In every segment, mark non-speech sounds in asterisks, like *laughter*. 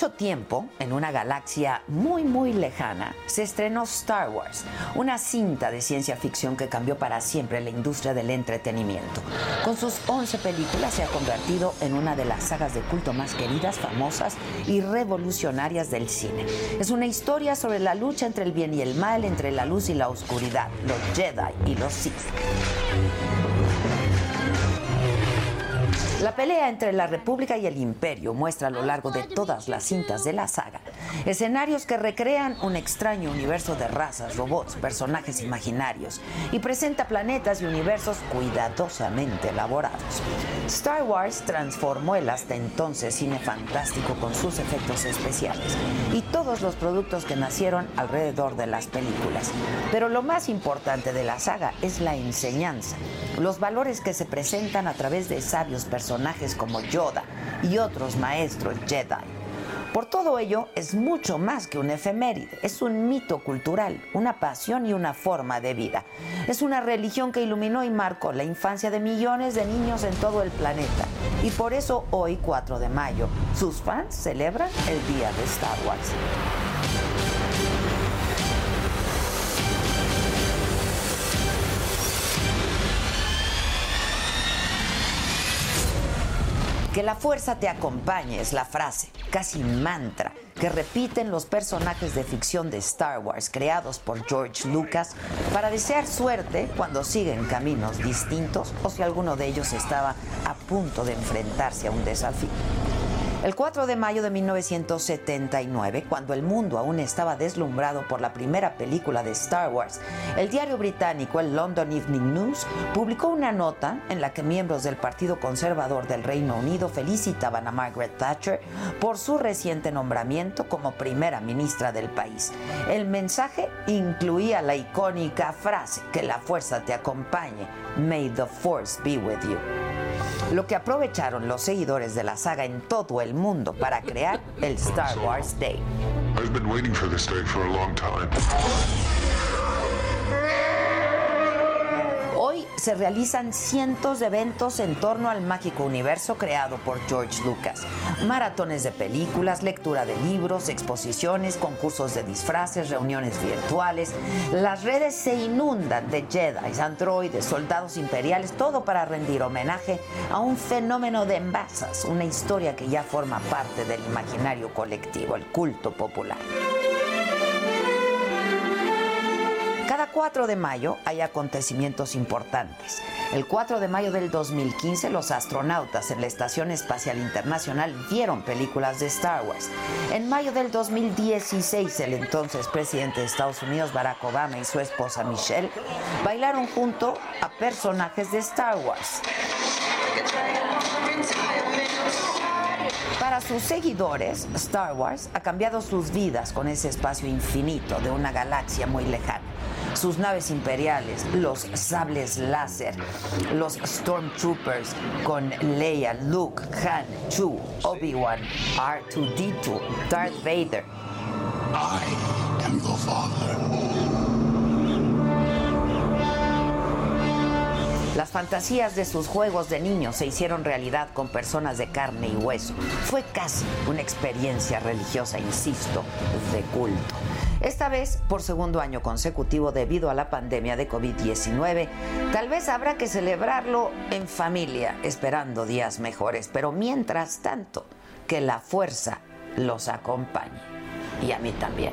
Mucho tiempo, en una galaxia muy muy lejana, se estrenó Star Wars, una cinta de ciencia ficción que cambió para siempre la industria del entretenimiento. Con sus 11 películas se ha convertido en una de las sagas de culto más queridas, famosas y revolucionarias del cine. Es una historia sobre la lucha entre el bien y el mal, entre la luz y la oscuridad, los Jedi y los Sith. La pelea entre la República y el Imperio muestra a lo largo de todas las cintas de la saga escenarios que recrean un extraño universo de razas, robots, personajes imaginarios y presenta planetas y universos cuidadosamente elaborados. Star Wars transformó el hasta entonces cine fantástico con sus efectos especiales y todos los productos que nacieron alrededor de las películas. Pero lo más importante de la saga es la enseñanza, los valores que se presentan a través de sabios personajes como Yoda y otros maestros Jedi. Por todo ello, es mucho más que un efeméride, es un mito cultural, una pasión y una forma de vida. Es una religión que iluminó y marcó la infancia de millones de niños en todo el planeta. Y por eso hoy, 4 de mayo, sus fans celebran el Día de Star Wars. Que la fuerza te acompañe es la frase, casi mantra, que repiten los personajes de ficción de Star Wars creados por George Lucas para desear suerte cuando siguen caminos distintos o si alguno de ellos estaba a punto de enfrentarse a un desafío. El 4 de mayo de 1979, cuando el mundo aún estaba deslumbrado por la primera película de Star Wars, el diario británico, el London Evening News, publicó una nota en la que miembros del Partido Conservador del Reino Unido felicitaban a Margaret Thatcher por su reciente nombramiento como primera ministra del país. El mensaje incluía la icónica frase, que la fuerza te acompañe, May the Force be with you lo que aprovecharon los seguidores de la saga en todo el mundo para crear el Star Wars Day. I've been waiting for this day for a long time. Se realizan cientos de eventos en torno al mágico universo creado por George Lucas. Maratones de películas, lectura de libros, exposiciones, concursos de disfraces, reuniones virtuales. Las redes se inundan de Jedi, androides, soldados imperiales, todo para rendir homenaje a un fenómeno de envasas, una historia que ya forma parte del imaginario colectivo, el culto popular. 4 de mayo hay acontecimientos importantes. El 4 de mayo del 2015 los astronautas en la Estación Espacial Internacional vieron películas de Star Wars. En mayo del 2016 el entonces presidente de Estados Unidos Barack Obama y su esposa Michelle bailaron junto a personajes de Star Wars. Para sus seguidores, Star Wars ha cambiado sus vidas con ese espacio infinito de una galaxia muy lejana. Sus naves imperiales, los sables láser, los Stormtroopers con Leia, Luke, Han, Chewie, Obi-Wan, R2-D2, Darth Vader. I am the father. Las fantasías de sus juegos de niños se hicieron realidad con personas de carne y hueso. Fue casi una experiencia religiosa, insisto, de culto. Esta vez por segundo año consecutivo debido a la pandemia de COVID-19. Tal vez habrá que celebrarlo en familia, esperando días mejores, pero mientras tanto, que la fuerza los acompañe. y a mí también.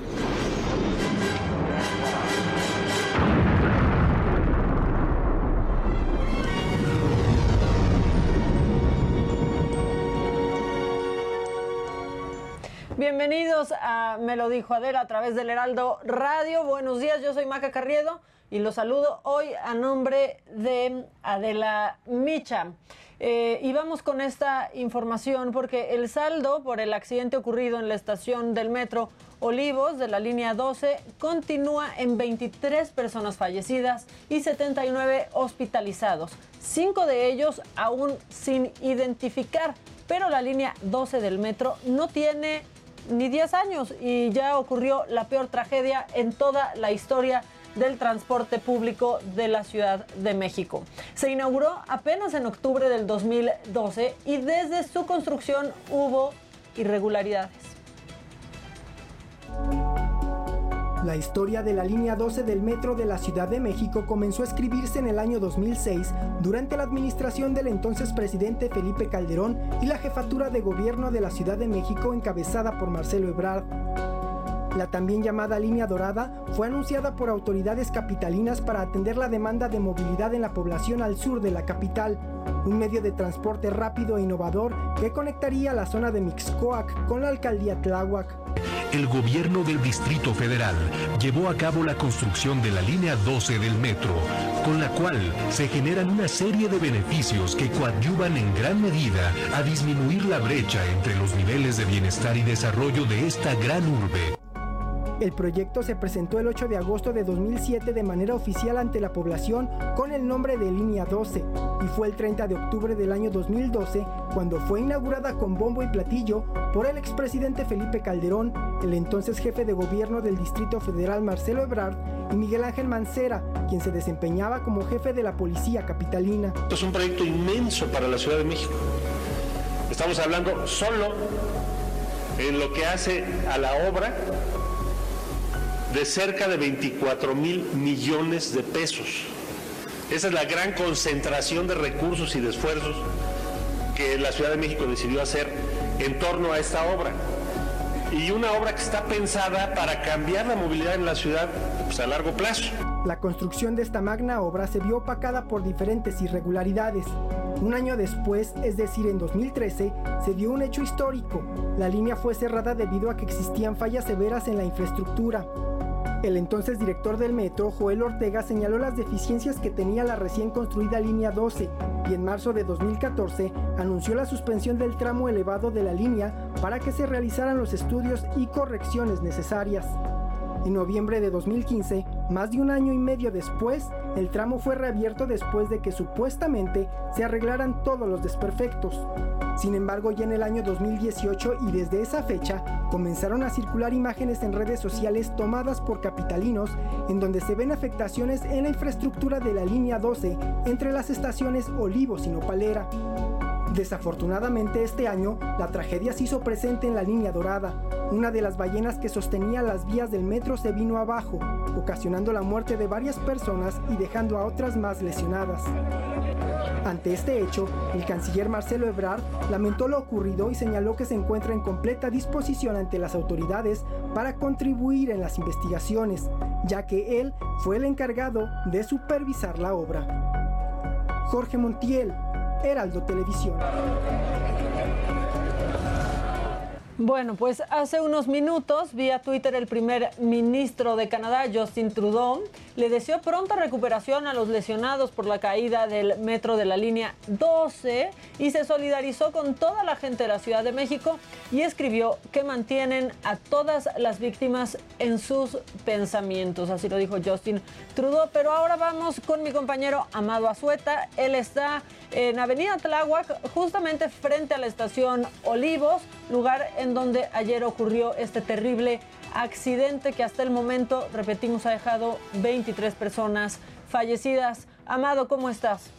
Bienvenidos a Me lo dijo Adela a través del Heraldo Radio. Buenos días, yo soy Maca Carriedo y los saludo hoy a nombre de Adela Micha. Eh, y vamos con esta información porque el saldo por el accidente ocurrido en la estación del metro Olivos de la línea 12 continúa en 23 personas fallecidas y 79 hospitalizados, cinco de ellos aún sin identificar, pero la línea 12 del metro no tiene ni 10 años y ya ocurrió la peor tragedia en toda la historia del transporte público de la Ciudad de México. Se inauguró apenas en octubre del 2012 y desde su construcción hubo irregularidades. La historia de la línea 12 del metro de la Ciudad de México comenzó a escribirse en el año 2006 durante la administración del entonces presidente Felipe Calderón y la jefatura de gobierno de la Ciudad de México encabezada por Marcelo Ebrard. La también llamada línea dorada fue anunciada por autoridades capitalinas para atender la demanda de movilidad en la población al sur de la capital, un medio de transporte rápido e innovador que conectaría la zona de Mixcoac con la alcaldía Tláhuac el gobierno del Distrito Federal llevó a cabo la construcción de la línea 12 del metro, con la cual se generan una serie de beneficios que coadyuvan en gran medida a disminuir la brecha entre los niveles de bienestar y desarrollo de esta gran urbe. El proyecto se presentó el 8 de agosto de 2007 de manera oficial ante la población con el nombre de Línea 12 y fue el 30 de octubre del año 2012 cuando fue inaugurada con bombo y platillo por el expresidente Felipe Calderón, el entonces jefe de gobierno del Distrito Federal Marcelo Ebrard y Miguel Ángel Mancera, quien se desempeñaba como jefe de la policía capitalina. Esto es un proyecto inmenso para la Ciudad de México. Estamos hablando solo en lo que hace a la obra de cerca de 24 mil millones de pesos. Esa es la gran concentración de recursos y de esfuerzos que la Ciudad de México decidió hacer en torno a esta obra. Y una obra que está pensada para cambiar la movilidad en la ciudad pues, a largo plazo. La construcción de esta magna obra se vio opacada por diferentes irregularidades. Un año después, es decir, en 2013, se dio un hecho histórico. La línea fue cerrada debido a que existían fallas severas en la infraestructura. El entonces director del metro, Joel Ortega, señaló las deficiencias que tenía la recién construida línea 12 y en marzo de 2014 anunció la suspensión del tramo elevado de la línea para que se realizaran los estudios y correcciones necesarias. En noviembre de 2015, más de un año y medio después, el tramo fue reabierto después de que supuestamente se arreglaran todos los desperfectos. Sin embargo, ya en el año 2018 y desde esa fecha comenzaron a circular imágenes en redes sociales tomadas por capitalinos en donde se ven afectaciones en la infraestructura de la línea 12 entre las estaciones Olivos y Nopalera. Desafortunadamente este año, la tragedia se hizo presente en la línea dorada. Una de las ballenas que sostenía las vías del metro se vino abajo, ocasionando la muerte de varias personas y dejando a otras más lesionadas. Ante este hecho, el canciller Marcelo Ebrard lamentó lo ocurrido y señaló que se encuentra en completa disposición ante las autoridades para contribuir en las investigaciones, ya que él fue el encargado de supervisar la obra. Jorge Montiel, Heraldo Televisión. Bueno, pues hace unos minutos vía Twitter el primer ministro de Canadá, Justin Trudeau, le deseó pronta recuperación a los lesionados por la caída del metro de la línea 12 y se solidarizó con toda la gente de la Ciudad de México y escribió que mantienen a todas las víctimas en sus pensamientos. Así lo dijo Justin Trudeau. Pero ahora vamos con mi compañero Amado Azueta. Él está en Avenida Tláhuac, justamente frente a la estación Olivos, lugar en donde ayer ocurrió este terrible accidente que hasta el momento, repetimos, ha dejado 23 personas fallecidas. Amado, ¿cómo estás?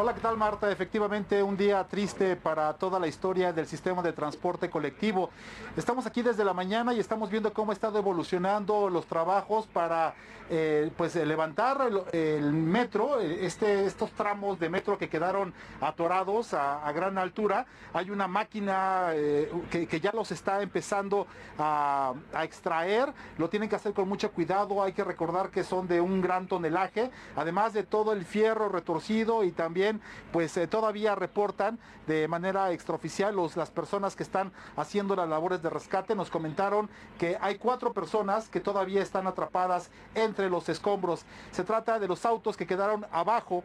Hola, ¿qué tal Marta? Efectivamente, un día triste para toda la historia del sistema de transporte colectivo. Estamos aquí desde la mañana y estamos viendo cómo ha estado evolucionando los trabajos para eh, pues levantar el, metro, este, estos tramos de metro que quedaron atorados a, gran altura. Hay una máquina eh, que, ya los está empezando a, extraer, lo tienen que hacer con mucho cuidado, hay que recordar que son de un gran tonelaje, además de todo el fierro retorcido y también pues eh, todavía reportan de manera extraoficial los, las personas que están haciendo las labores de rescate, nos comentaron que hay cuatro personas que todavía están atrapadas entre los escombros. Se trata de los autos que quedaron abajo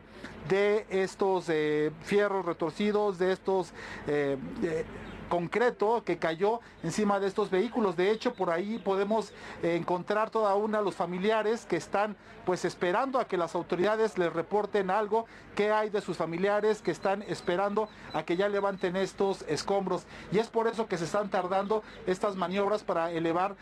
de estos eh, fierros retorcidos, de estos... Eh, concreto que cayó encima de estos vehículos. De hecho, por ahí podemos encontrar toda una los familiares que están pues esperando a que las autoridades les reporten algo, qué hay de sus familiares que están esperando a que ya levanten estos escombros. Y es por eso que se están tardando estas maniobras para elevar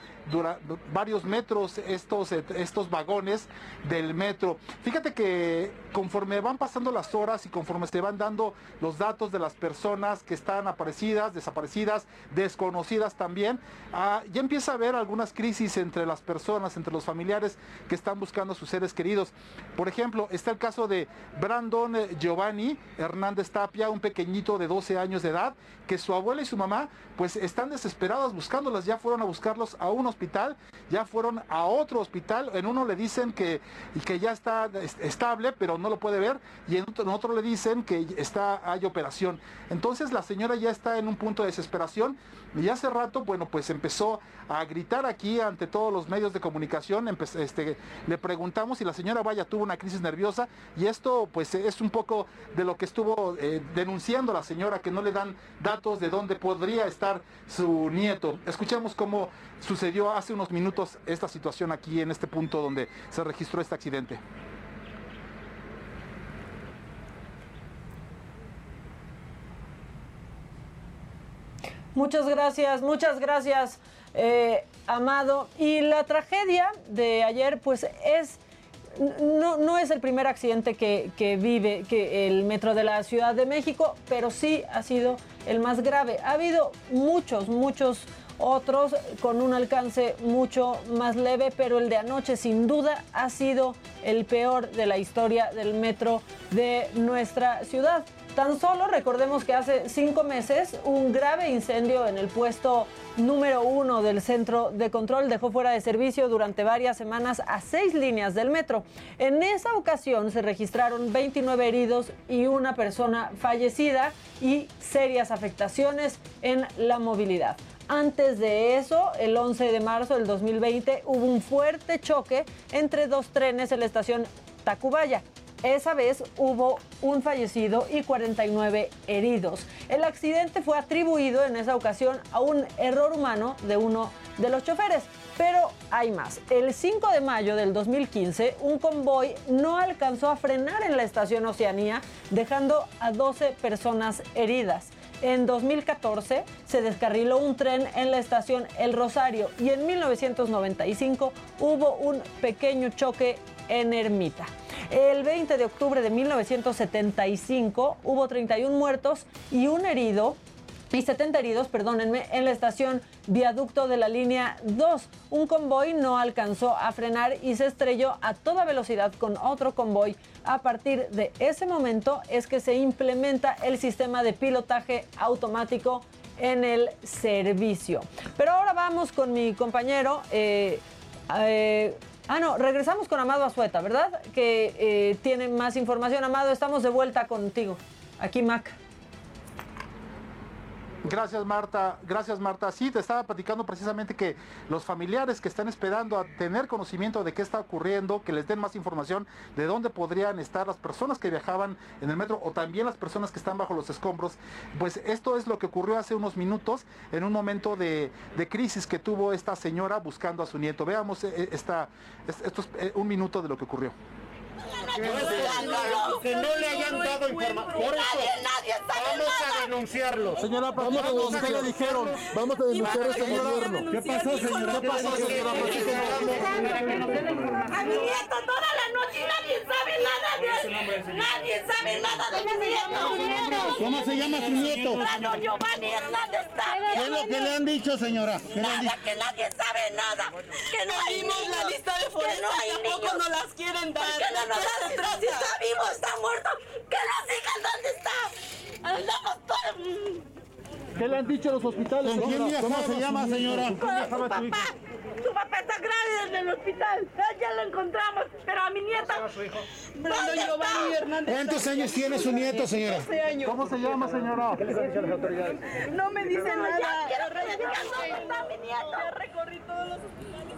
varios metros estos, estos vagones del metro. Fíjate que conforme van pasando las horas y conforme se van dando los datos de las personas que están aparecidas, desaparecidas, desconocidas también. Ah, ya empieza a haber algunas crisis entre las personas, entre los familiares que están buscando a sus seres queridos. Por ejemplo, está el caso de Brandon eh, Giovanni Hernández Tapia, un pequeñito de 12 años de edad, que su abuela y su mamá pues están desesperadas buscándolas. Ya fueron a buscarlos a un hospital, ya fueron a otro hospital. En uno le dicen que, que ya está estable, pero no lo puede ver. Y en otro, le dicen que está, hay operación. Entonces la señora ya está en un punto de desesperación y hace rato, bueno, pues empezó a gritar aquí ante todos los medios de comunicación, este, le preguntamos y la señora Vaya tuvo una crisis nerviosa y esto pues es un poco de lo que estuvo eh, denunciando la señora, que no le dan datos de dónde podría estar su nieto. Escuchemos cómo sucedió hace unos minutos esta situación aquí en este punto donde se registró este accidente. Muchas gracias, muchas gracias, eh, Amado. Y la tragedia de ayer, pues es... No, no, es el primer accidente que, que, vive que el metro de la Ciudad de México, pero sí ha sido el más grave. Ha habido muchos, muchos otros con un alcance mucho más leve, pero el de anoche sin duda ha sido el peor de la historia del metro de nuestra ciudad. Tan solo recordemos que hace cinco meses un grave incendio en el puesto número uno del centro de control dejó fuera de servicio durante varias semanas a seis líneas del metro. En esa ocasión se registraron 29 heridos y una persona fallecida y serias afectaciones en la movilidad. Antes de eso, el 11 de marzo del 2020, hubo un fuerte choque entre dos trenes en la estación Tacubaya. Esa vez hubo un fallecido y 49 heridos. El accidente fue atribuido en esa ocasión a un error humano de uno de los choferes. Pero hay más. El 5 de mayo del 2015, un convoy no alcanzó a frenar en la estación Oceanía, dejando a 12 personas heridas. En 2014 se descarriló un tren en la estación El Rosario y en 1995 hubo un pequeño choque en Ermita. El 20 de octubre de 1975 hubo 31 muertos y un herido y 70 heridos, perdónenme, en la estación viaducto de la línea 2. Un convoy no alcanzó a frenar y se estrelló a toda velocidad con otro convoy. A partir de ese momento es que se implementa el sistema de pilotaje automático en el servicio. Pero ahora vamos con mi compañero. Eh, eh, ah, no, regresamos con Amado Azueta, ¿verdad? Que eh, tiene más información. Amado, estamos de vuelta contigo. Aquí, Mac. Gracias Marta, gracias Marta. Sí, te estaba platicando precisamente que los familiares que están esperando a tener conocimiento de qué está ocurriendo, que les den más información de dónde podrían estar las personas que viajaban en el metro o también las personas que están bajo los escombros, pues esto es lo que ocurrió hace unos minutos en un momento de, crisis que tuvo esta señora buscando a su nieto. Veamos eh, esta, esto es eh, un minuto de lo que ocurrió. Que no le hayan dado información. Por eso vamos a denunciarlo. Señora, vamos a denunciar, le dijeron. Vamos a denunciar a este gobierno. ¿Qué pasó, señora? ¿Qué pasó, señora? A mi nieto toda la noche y nadie sabe nada de él. Nadie sabe nada de mi nieto. ¿Cómo se llama su nieto? Giovanni Hernández. ¿Qué es lo que le han dicho, señora? ¿Qué le han Nada, que nadie sabe nada. Que no niños. la lista de Que forenses, no tampoco nos las quieren dar. ¿Por qué no ¿De nos qué se trata? Si está vivo, está muerto. Que nos digan dónde está. Andamos todos. ¿Qué le han dicho los hospitales? ¿Con quién señora? viajaba ¿Cómo se llama, señora? Con su papá. Su papá está grave en el hospital. Ya lo encontramos. Pero a mi nieta. Brando Giovanni Hernández. ¿Cuántos años tiene su nieto, señora? 12 años. ¿Cómo se llama, señora? No me dicen No, ya nada. quiero que me digan dónde está mi nieto. Ya recorrí todos los hospitales.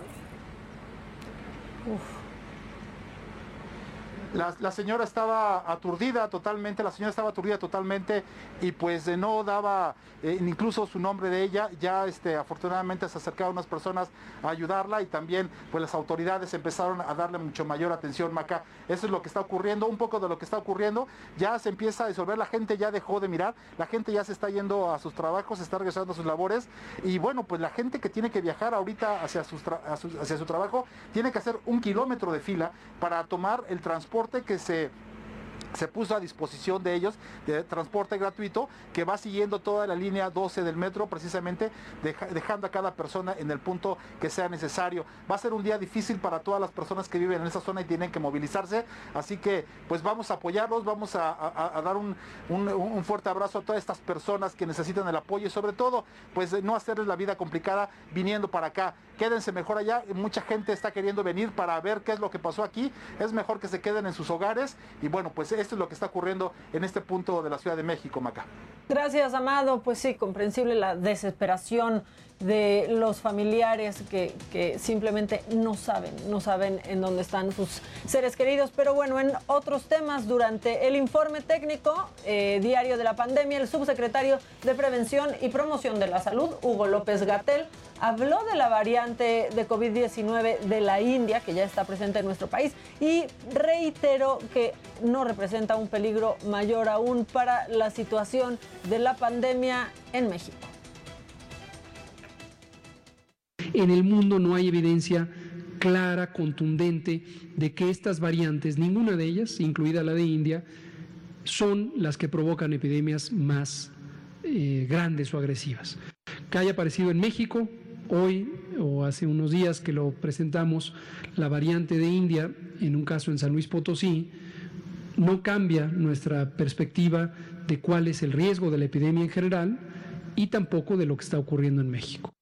La, señora estaba aturdida totalmente, la señora estaba aturdida totalmente y pues eh, no daba eh, incluso su nombre de ella. Ya este, afortunadamente se acercaron unas personas a ayudarla y también pues las autoridades empezaron a darle mucho mayor atención, Maca. Eso es lo que está ocurriendo, un poco de lo que está ocurriendo. Ya se empieza a disolver, la gente ya dejó de mirar, la gente ya se está yendo a sus trabajos, se está regresando a sus labores y bueno, pues la gente que tiene que viajar ahorita hacia, sus hacia su trabajo tiene que hacer un kilómetro de fila para tomar el transporte que se se puso a disposición de ellos de transporte gratuito que va siguiendo toda la línea 12 del metro precisamente deja- dejando a cada persona en el punto que sea necesario. Va a ser un día difícil para todas las personas que viven en esa zona y tienen que movilizarse, así que pues vamos a apoyarlos, vamos a, dar un- un fuerte abrazo a todas estas personas que necesitan el apoyo y sobre todo pues no hacerles la vida complicada viniendo para acá. Quédense mejor allá, mucha gente está queriendo venir para ver qué es lo que pasó aquí, es mejor que se queden en sus hogares y bueno pues esto es lo que está ocurriendo en este punto de la Ciudad de México, Maca. Gracias, Amado. Pues sí, comprensible la desesperación de los familiares que, simplemente no saben, no saben en dónde están sus seres queridos. Pero bueno, en otros temas, durante el informe técnico eh, diario de la pandemia, el subsecretario de Prevención y Promoción de la Salud, Hugo López Gatel, habló de la variante de COVID-19 de la India, que ya está presente en nuestro país, y reiteró que no representa un peligro mayor aún para la situación de la pandemia en México. En el mundo no hay evidencia clara, contundente, de que estas variantes, ninguna de ellas, incluida la de India, son las que provocan epidemias más eh, grandes o agresivas. Que haya aparecido en México, hoy o hace unos días que lo presentamos, la variante de India, en un caso en San Luis Potosí, no cambia nuestra perspectiva de cuál es el riesgo de la epidemia en general y tampoco de lo que está ocurriendo en México.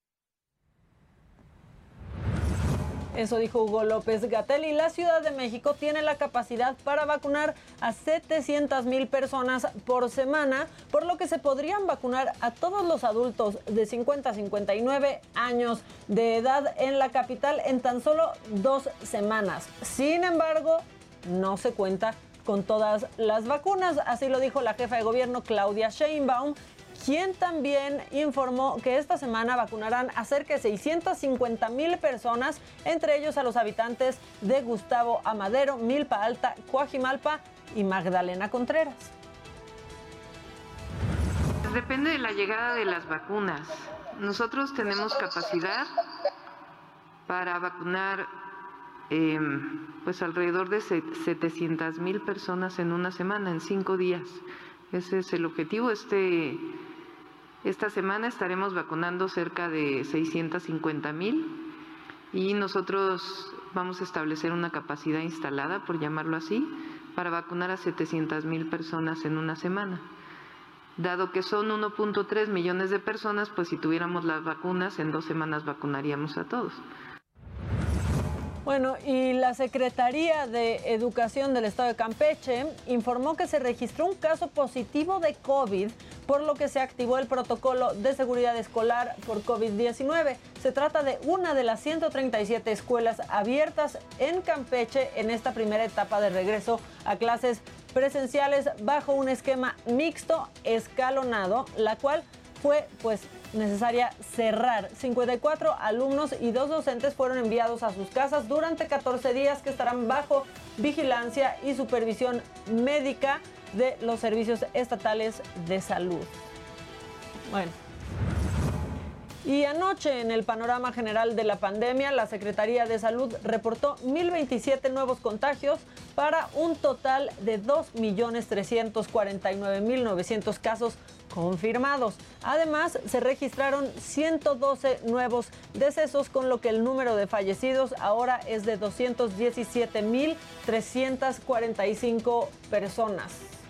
Eso dijo Hugo López Gatel y la Ciudad de México tiene la capacidad para vacunar a 700 mil personas por semana, por lo que se podrían vacunar a todos los adultos de 50 a 59 años de edad en la capital en tan solo dos semanas. Sin embargo, no se cuenta con todas las vacunas, así lo dijo la jefa de gobierno Claudia Sheinbaum, quien también informó que esta semana vacunarán a cerca de 650 mil personas, entre ellos a los habitantes de Gustavo Amadero, Milpa Alta, Coajimalpa y Magdalena Contreras. Depende de la llegada de las vacunas. Nosotros tenemos capacidad para vacunar eh, pues alrededor de 700 mil personas en una semana, en cinco días. Ese es el objetivo. Este, esta semana estaremos vacunando cerca de 650 mil y nosotros vamos a establecer una capacidad instalada, por llamarlo así, para vacunar a 700 mil personas en una semana. Dado que son 1.3 millones de personas, pues si tuviéramos las vacunas, en dos semanas vacunaríamos a todos. Bueno, y la Secretaría de Educación del Estado de Campeche informó que se registró un caso positivo de COVID, por lo que se activó el protocolo de seguridad escolar por COVID-19. Se trata de una de las 137 escuelas abiertas en Campeche en esta primera etapa de regreso a clases presenciales bajo un esquema mixto escalonado, la cual fue pues necesaria cerrar. 54 alumnos y dos docentes fueron enviados a sus casas durante 14 días que estarán bajo vigilancia y supervisión médica de los servicios estatales de salud. Bueno. Y anoche, en el panorama general de la pandemia, la Secretaría de Salud reportó 1.027 nuevos contagios para un total de 2.349.900 casos confirmados. Además, se registraron 112 nuevos decesos, con lo que el número de fallecidos ahora es de 217.345 personas.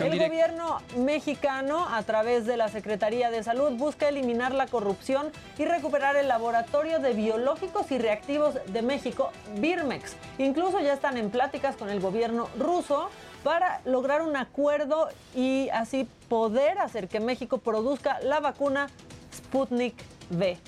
El gobierno mexicano, a través de la Secretaría de Salud, busca eliminar la corrupción y recuperar el Laboratorio de Biológicos y Reactivos de México, Birmex. Incluso ya están en pláticas con el gobierno ruso para lograr un acuerdo y así poder hacer que México produzca la vacuna Sputnik V.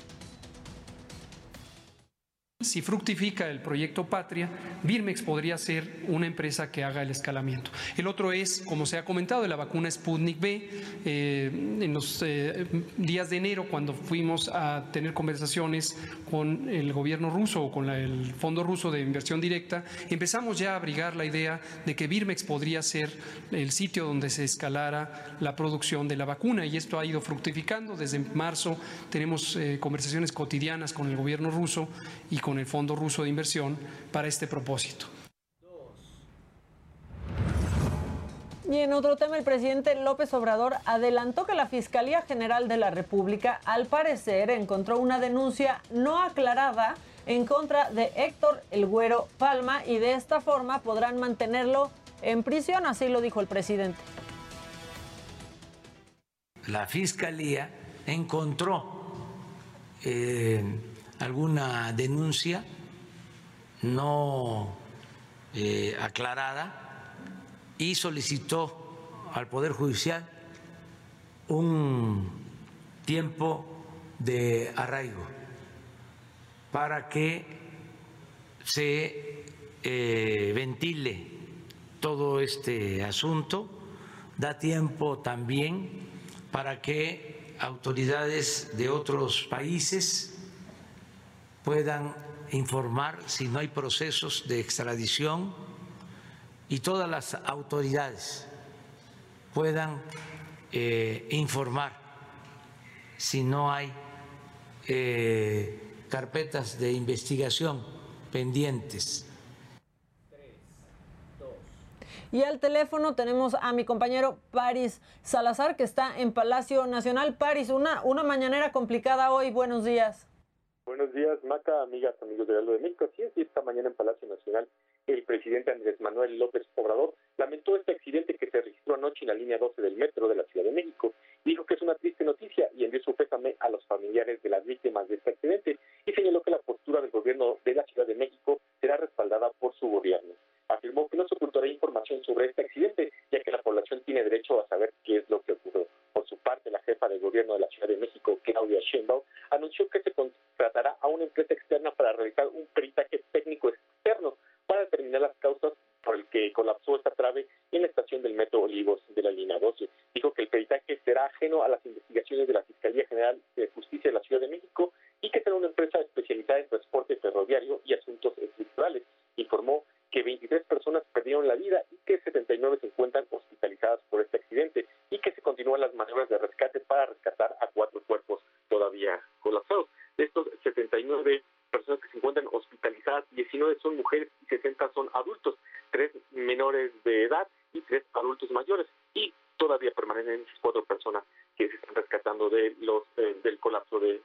Si fructifica el proyecto Patria, Birmex podría ser una empresa que haga el escalamiento. El otro es, como se ha comentado, la vacuna Sputnik B. Eh, en los eh, días de enero, cuando fuimos a tener conversaciones con el gobierno ruso o con el Fondo Ruso de Inversión Directa, empezamos ya a abrigar la idea de que Birmex podría ser el sitio donde se escalara la producción de la vacuna y esto ha ido fructificando. Desde marzo tenemos eh, conversaciones cotidianas con el gobierno ruso y con el Fondo Ruso de Inversión para este propósito. Y en otro tema, el presidente López Obrador adelantó que la Fiscalía General de la República, al parecer, encontró una denuncia no aclarada en contra de Héctor El Güero Palma y de esta forma podrán mantenerlo en prisión, así lo dijo el presidente. La Fiscalía encontró eh, alguna denuncia no eh, aclarada y solicitó al Poder Judicial un tiempo de arraigo para que se eh, ventile todo este asunto. Da tiempo también para que autoridades de otros países puedan informar si no hay procesos de extradición y todas las autoridades puedan eh, informar si no hay eh, carpetas de investigación pendientes. Y al teléfono tenemos a mi compañero Paris Salazar, que está en Palacio Nacional. Paris, una, una mañanera complicada hoy. Buenos días. Buenos días, Maca, amigas, amigos de Aldo de México. Así es, y esta mañana en Palacio Nacional, el presidente Andrés Manuel López Obrador lamentó este accidente que se registró anoche en la línea 12 del metro de la Ciudad de México. Dijo que es una triste noticia y envió su pésame a los familiares de las víctimas de este accidente y señaló que la postura del gobierno de la Ciudad de México será respaldada por su gobierno. Afirmó que no se ocultará información sobre este accidente, ya que la población tiene derecho a saber qué es lo que ocurrió. Por su parte, la jefa de gobierno de la Ciudad de México, Claudia Sheinbaum, anunció que se contratará a una empresa externa para realizar un peritaje técnico externo para determinar las causas por el que colapsó esta trave en la estación del Metro Olivos de la línea 12. Dijo que el peritaje será ajeno a las investigaciones de la Fiscalía General de Justicia de la Ciudad de México y que será una empresa especializada en transporte ferroviario y asuntos estructurales. Informó que 23 personas perdieron la vida y que 79 se encuentran hospitalizadas por este accidente y que se continúan las maniobras de rescate para rescatar a cuatro cuerpos todavía colapsados. De estos 79 personas que se encuentran hospitalizadas, 19 son mujeres y 60 son adultos, tres menores de edad y tres adultos mayores y todavía permanecen cuatro personas que se están rescatando de los eh, del colapso de,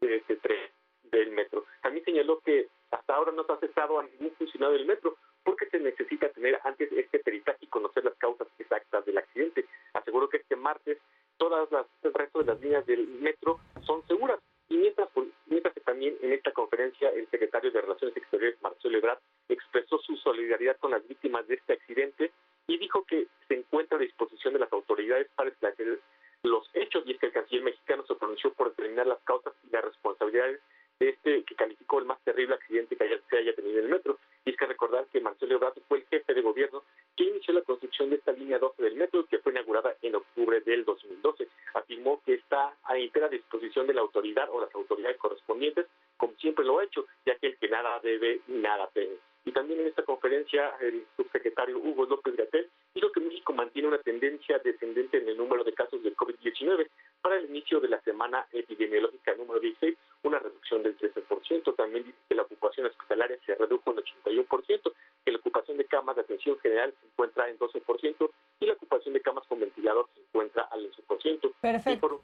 de este tren del metro. También señaló que hasta ahora no se ha cesado a ningún funcionario del metro porque se necesita tener antes este peritaje y conocer las causas exactas del accidente. Aseguró que este martes todas las el resto de las líneas del metro son seguras y mientras, mientras que también en esta conferencia el secretario de Relaciones Exteriores Marcelo Ebrard expresó su solidaridad con las víctimas de este accidente y dijo que se encuentra a disposición de las autoridades para esclarecer los hechos y es que el canciller mexicano se pronunció por determinar las causas y las responsabilidades de este que calificó el más terrible accidente que haya, se haya tenido en el metro. Y es que recordar que Marcelo Ebrard fue el jefe de gobierno que inició la construcción de esta línea 12 del metro, que fue inaugurada en octubre del 2012. Afirmó que está a entera disposición de la autoridad o las autoridades correspondientes, como siempre lo ha hecho, ya que el que nada debe, nada teme. Y también en esta conferencia, el subsecretario Hugo López Gatel dijo que México mantiene una tendencia descendente en el número de casos de COVID-19, para el inicio de la semana epidemiológica número 16, una reducción del 13%. También dice que la ocupación hospitalaria se redujo en 81%, que la ocupación de camas de atención general se encuentra en 12% y la ocupación de camas con ventilador se encuentra al 11%. Perfecto.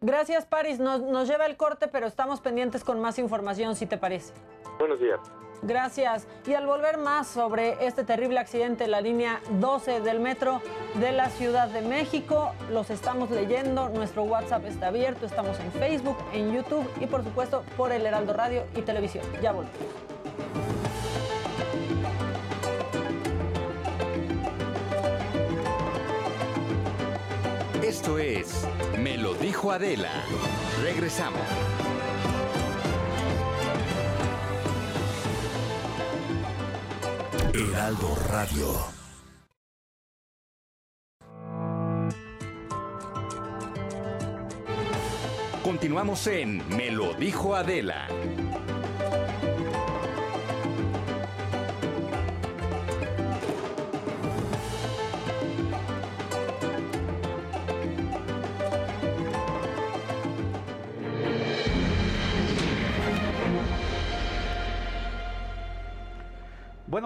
Gracias, Paris. Nos, nos lleva el corte, pero estamos pendientes con más información, si te parece. Buenos días. Gracias. Y al volver más sobre este terrible accidente en la línea 12 del metro de la Ciudad de México, los estamos leyendo. Nuestro WhatsApp está abierto. Estamos en Facebook, en YouTube y por supuesto por el Heraldo Radio y Televisión. Ya volvemos. Esto es Me lo dijo Adela. Regresamos. Heraldo Radio. Continuamos en Me lo dijo Adela.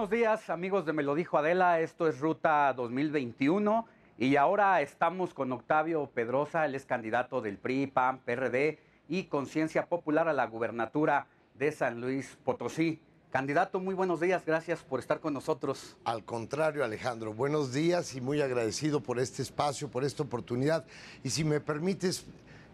Buenos días amigos de Me lo dijo Adela, esto es Ruta 2021 y ahora estamos con Octavio Pedrosa, él es candidato del PRI, PAN, PRD y Conciencia Popular a la gubernatura de San Luis Potosí. Candidato, muy buenos días, gracias por estar con nosotros. Al contrario, Alejandro, buenos días y muy agradecido por este espacio, por esta oportunidad. Y si me permites,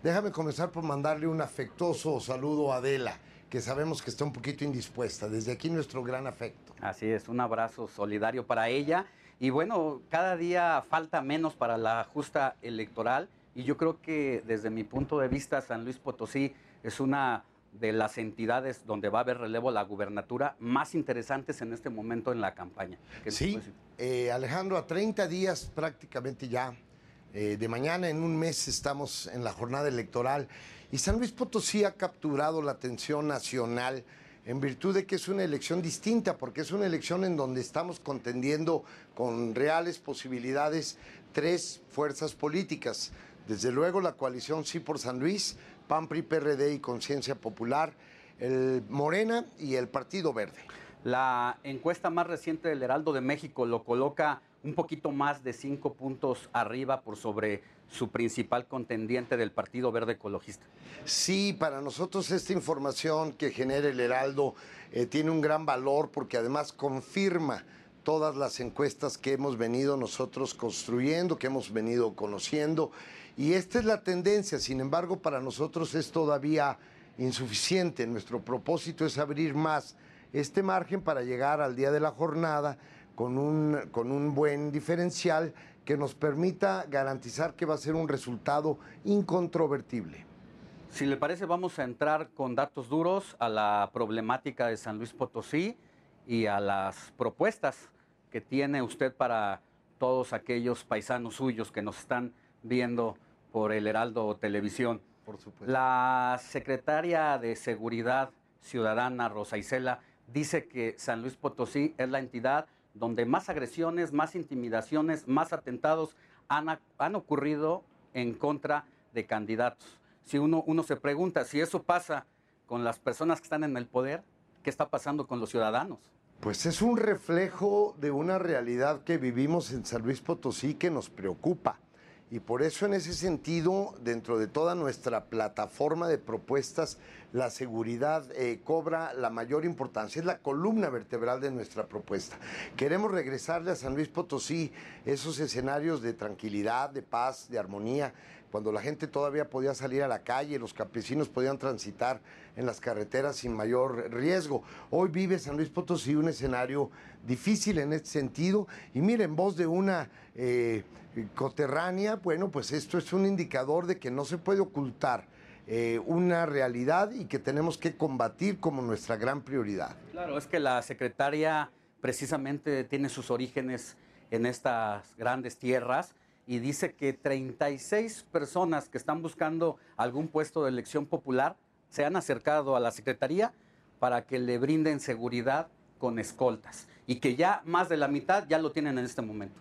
déjame comenzar por mandarle un afectuoso saludo a Adela, que sabemos que está un poquito indispuesta. Desde aquí nuestro gran afecto. Así es, un abrazo solidario para ella. Y bueno, cada día falta menos para la justa electoral y yo creo que desde mi punto de vista San Luis Potosí es una de las entidades donde va a haber relevo la gubernatura más interesantes en este momento en la campaña. ¿Qué Sí, eh, Alejandro, a 30 días prácticamente ya, eh, de mañana en un mes estamos en la jornada electoral y San Luis Potosí ha capturado la atención nacional en virtud de que es una elección distinta, porque es una elección en donde estamos contendiendo con reales posibilidades tres fuerzas políticas. Desde luego la coalición Sí por San Luis, PAN, PRI, PRD y Conciencia Popular, el Morena y el Partido Verde. La encuesta más reciente del Heraldo de México lo coloca un poquito más de cinco puntos arriba por sobre su principal contendiente del Partido Verde Ecologista. Sí, para nosotros esta información que genera el Heraldo eh, tiene un gran valor porque además confirma todas las encuestas que hemos venido nosotros construyendo, que hemos venido conociendo. Y esta es la tendencia, sin embargo, para nosotros es todavía insuficiente. Nuestro propósito es abrir más este margen para llegar al día de la jornada con un, con un buen diferencial que nos permita garantizar que va a ser un resultado incontrovertible. Si le parece, vamos a entrar con datos duros a la problemática de San Luis Potosí y a las propuestas que tiene usted para todos aquellos paisanos suyos que nos están viendo por el Heraldo Televisión. Por supuesto. La secretaria de Seguridad Ciudadana, Rosa Isela, dice que San Luis Potosí es la entidad donde más agresiones, más intimidaciones, más atentados han, han ocurrido en contra de candidatos. Si uno, uno se pregunta si eso pasa con las personas que están en el poder, ¿qué está pasando con los ciudadanos? Pues es un reflejo de una realidad que vivimos en San Luis Potosí que nos preocupa. Y por eso en ese sentido, dentro de toda nuestra plataforma de propuestas, la seguridad eh, cobra la mayor importancia, es la columna vertebral de nuestra propuesta. Queremos regresarle a San Luis Potosí esos escenarios de tranquilidad, de paz, de armonía, cuando la gente todavía podía salir a la calle, los campesinos podían transitar en las carreteras sin mayor riesgo. Hoy vive San Luis Potosí un escenario difícil en este sentido y mire, en voz de una eh, coterránea, bueno, pues esto es un indicador de que no se puede ocultar eh, una realidad y que tenemos que combatir como nuestra gran prioridad. Claro, es que la secretaria precisamente tiene sus orígenes en estas grandes tierras y dice que 36 personas que están buscando algún puesto de elección popular se han acercado a la Secretaría para que le brinden seguridad con escoltas y que ya más de la mitad ya lo tienen en este momento.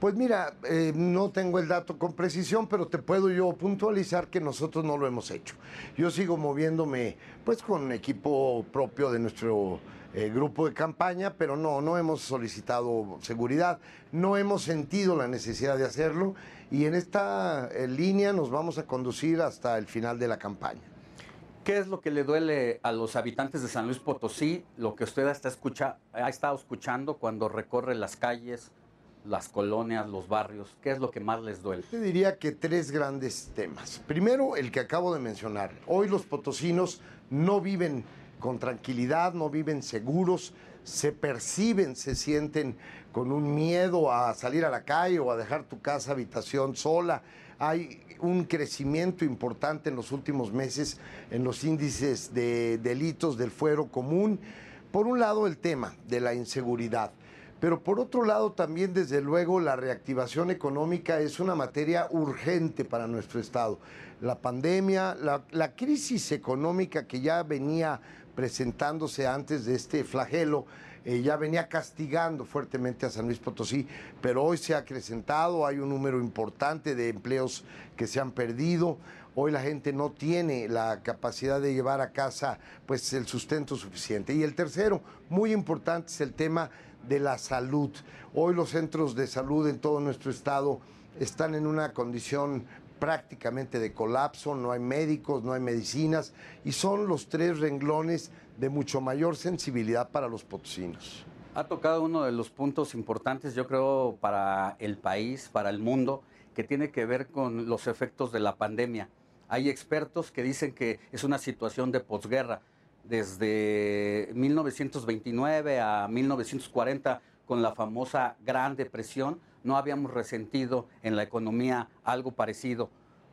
Pues mira, eh, no tengo el dato con precisión, pero te puedo yo puntualizar que nosotros no lo hemos hecho. Yo sigo moviéndome pues con equipo propio de nuestro eh, grupo de campaña, pero no, no hemos solicitado seguridad, no hemos sentido la necesidad de hacerlo y en esta eh, línea nos vamos a conducir hasta el final de la campaña. ¿Qué es lo que le duele a los habitantes de San Luis Potosí, lo que usted ha estado escuchando cuando recorre las calles, las colonias, los barrios? ¿Qué es lo que más les duele? Te diría que tres grandes temas. Primero, el que acabo de mencionar. Hoy los potosinos no viven con tranquilidad, no viven seguros, se perciben, se sienten con un miedo a salir a la calle o a dejar tu casa, habitación sola. Hay un crecimiento importante en los últimos meses en los índices de delitos del fuero común. Por un lado, el tema de la inseguridad. Pero por otro lado, también desde luego la reactivación económica es una materia urgente para nuestro Estado. La pandemia, la, la crisis económica que ya venía presentándose antes de este flagelo, eh, ya venía castigando fuertemente a San Luis Potosí, pero hoy se ha acrecentado, hay un número importante de empleos que se han perdido. Hoy la gente no tiene la capacidad de llevar a casa pues el sustento suficiente. Y el tercero, muy importante, es el tema de la salud. Hoy los centros de salud en todo nuestro estado están en una condición prácticamente de colapso, no hay médicos, no hay medicinas y son los tres renglones de mucho mayor sensibilidad para los potosinos. Ha tocado uno de los puntos importantes, yo creo, para el país, para el mundo, que tiene que ver con los efectos de la pandemia. Hay expertos que dicen que es una situación de posguerra. Desde 1929 a 1940, con la famosa Gran Depresión, no habíamos resentido en la economía algo parecido.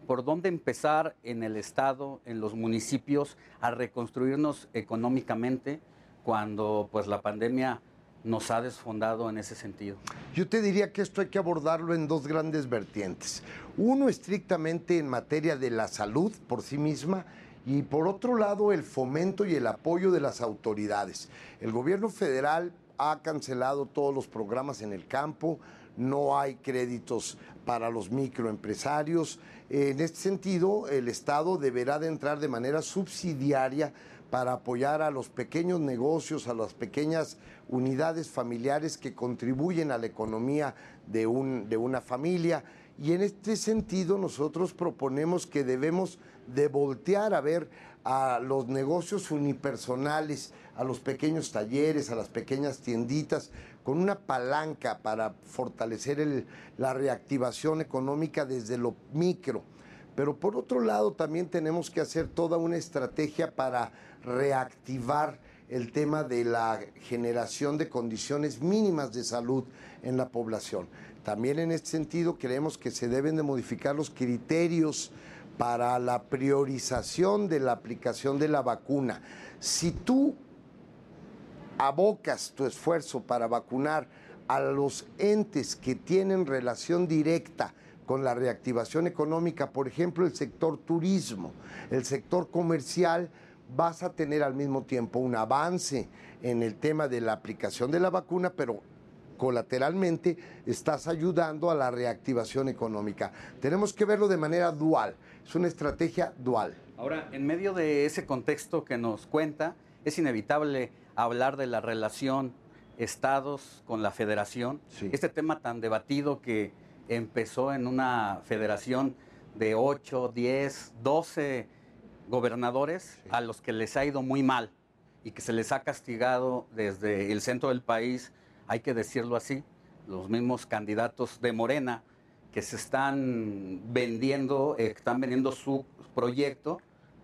¿Por dónde empezar en el Estado, en los municipios, a reconstruirnos económicamente cuando pues la pandemia nos ha desfondado en ese sentido? Yo te diría que esto hay que abordarlo en dos grandes vertientes. Uno estrictamente en materia de la salud por sí misma y por otro lado el fomento y el apoyo de las autoridades. El gobierno federal ha cancelado todos los programas en el campo, no hay créditos para los microempresarios. En este sentido, el Estado deberá de entrar de manera subsidiaria para apoyar a los pequeños negocios, a las pequeñas unidades familiares que contribuyen a la economía de, un, de una familia. Y en este sentido nosotros proponemos que debemos de voltear a ver a los negocios unipersonales, a los pequeños talleres, a las pequeñas tienditas, con una palanca para fortalecer la reactivación económica desde lo micro. Pero por otro lado también tenemos que hacer toda una estrategia para reactivar el tema de la generación de condiciones mínimas de salud en la población. También en este sentido creemos que se deben de modificar los criterios para la priorización de la aplicación de la vacuna. Si tú abocas tu esfuerzo para vacunar a los entes que tienen relación directa con la reactivación económica, por ejemplo, el sector turismo, el sector comercial, vas a tener al mismo tiempo un avance en el tema de la aplicación de la vacuna, pero colateralmente estás ayudando a la reactivación económica. Tenemos que verlo de manera dual, es una estrategia dual. Ahora, en medio de ese contexto que nos cuenta, es inevitable hablar de la relación estados con la federación. Este tema tan debatido que empezó en una federación de 8, 10, 12 gobernadores a los que les ha ido muy mal y que se les ha castigado desde el centro del país, hay que decirlo así, los mismos candidatos de Morena que se están vendiendo, eh, están vendiendo su proyecto,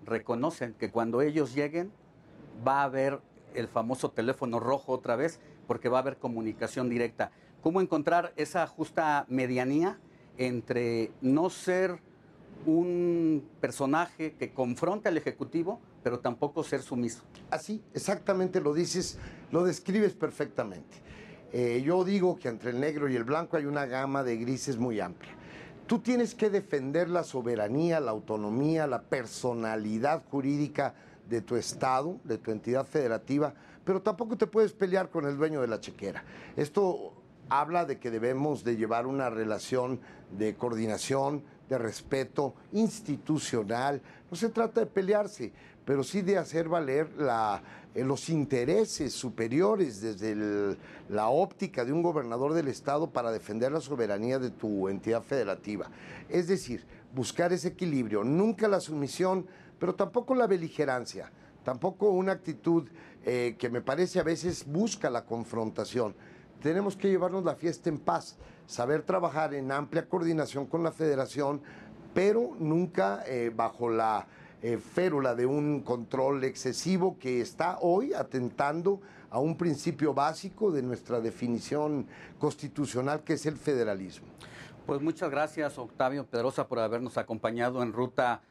reconocen que cuando ellos lleguen va a haber el famoso teléfono rojo otra vez, porque va a haber comunicación directa. ¿Cómo encontrar esa justa medianía entre no ser un personaje que confronte al Ejecutivo, pero tampoco ser sumiso? Así, exactamente lo dices, lo describes perfectamente. Eh, yo digo que entre el negro y el blanco hay una gama de grises muy amplia. Tú tienes que defender la soberanía, la autonomía, la personalidad jurídica de tu Estado, de tu entidad federativa, pero tampoco te puedes pelear con el dueño de la chequera. Esto habla de que debemos de llevar una relación de coordinación, de respeto institucional. No se trata de pelearse, pero sí de hacer valer eh, los intereses superiores desde el- la óptica de un gobernador del Estado para defender la soberanía de tu entidad federativa. Es decir, buscar ese equilibrio, nunca la sumisión, pero tampoco la beligerancia, tampoco una actitud eh, que me parece a veces busca la confrontación. Tenemos que llevarnos la fiesta en paz, saber trabajar en amplia coordinación con la federación, pero nunca eh, bajo la eh, férula de un control excesivo que está hoy atentando a un principio básico de nuestra definición constitucional que es el federalismo. Pues muchas gracias, Octavio Pedrosa, por habernos acompañado en Ruta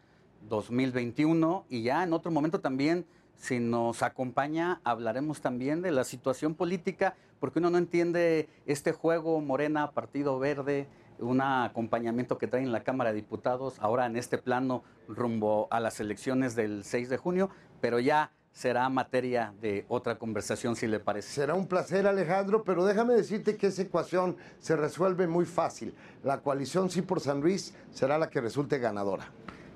2021. Y ya en otro momento también, si nos acompaña, hablaremos también de la situación política, porque uno no entiende este juego Morena, Partido Verde, un acompañamiento que traen en la Cámara de Diputados, ahora en este plano rumbo a las elecciones del 6 de junio, pero ya será materia de otra conversación, si le parece. Será un placer, Alejandro, pero déjame decirte que esa ecuación se resuelve muy fácil. La coalición Sí por San Luis será la que resulte ganadora.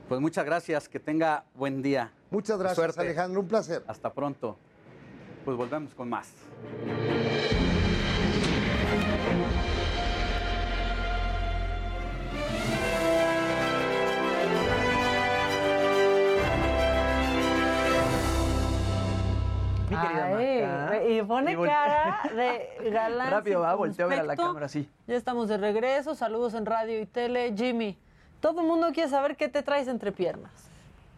Pues muchas gracias, que tenga buen día. Muchas gracias, Suerte. Alejandro, un placer. Hasta pronto. Pues volvemos con más. Querida Maca. y pone Y cara de *laughs* galán. Rápido va, volteo a ver a la cámara, sí. Ya estamos de regreso, saludos en radio y tele. Jimmy, todo el mundo quiere saber qué te traes entre piernas.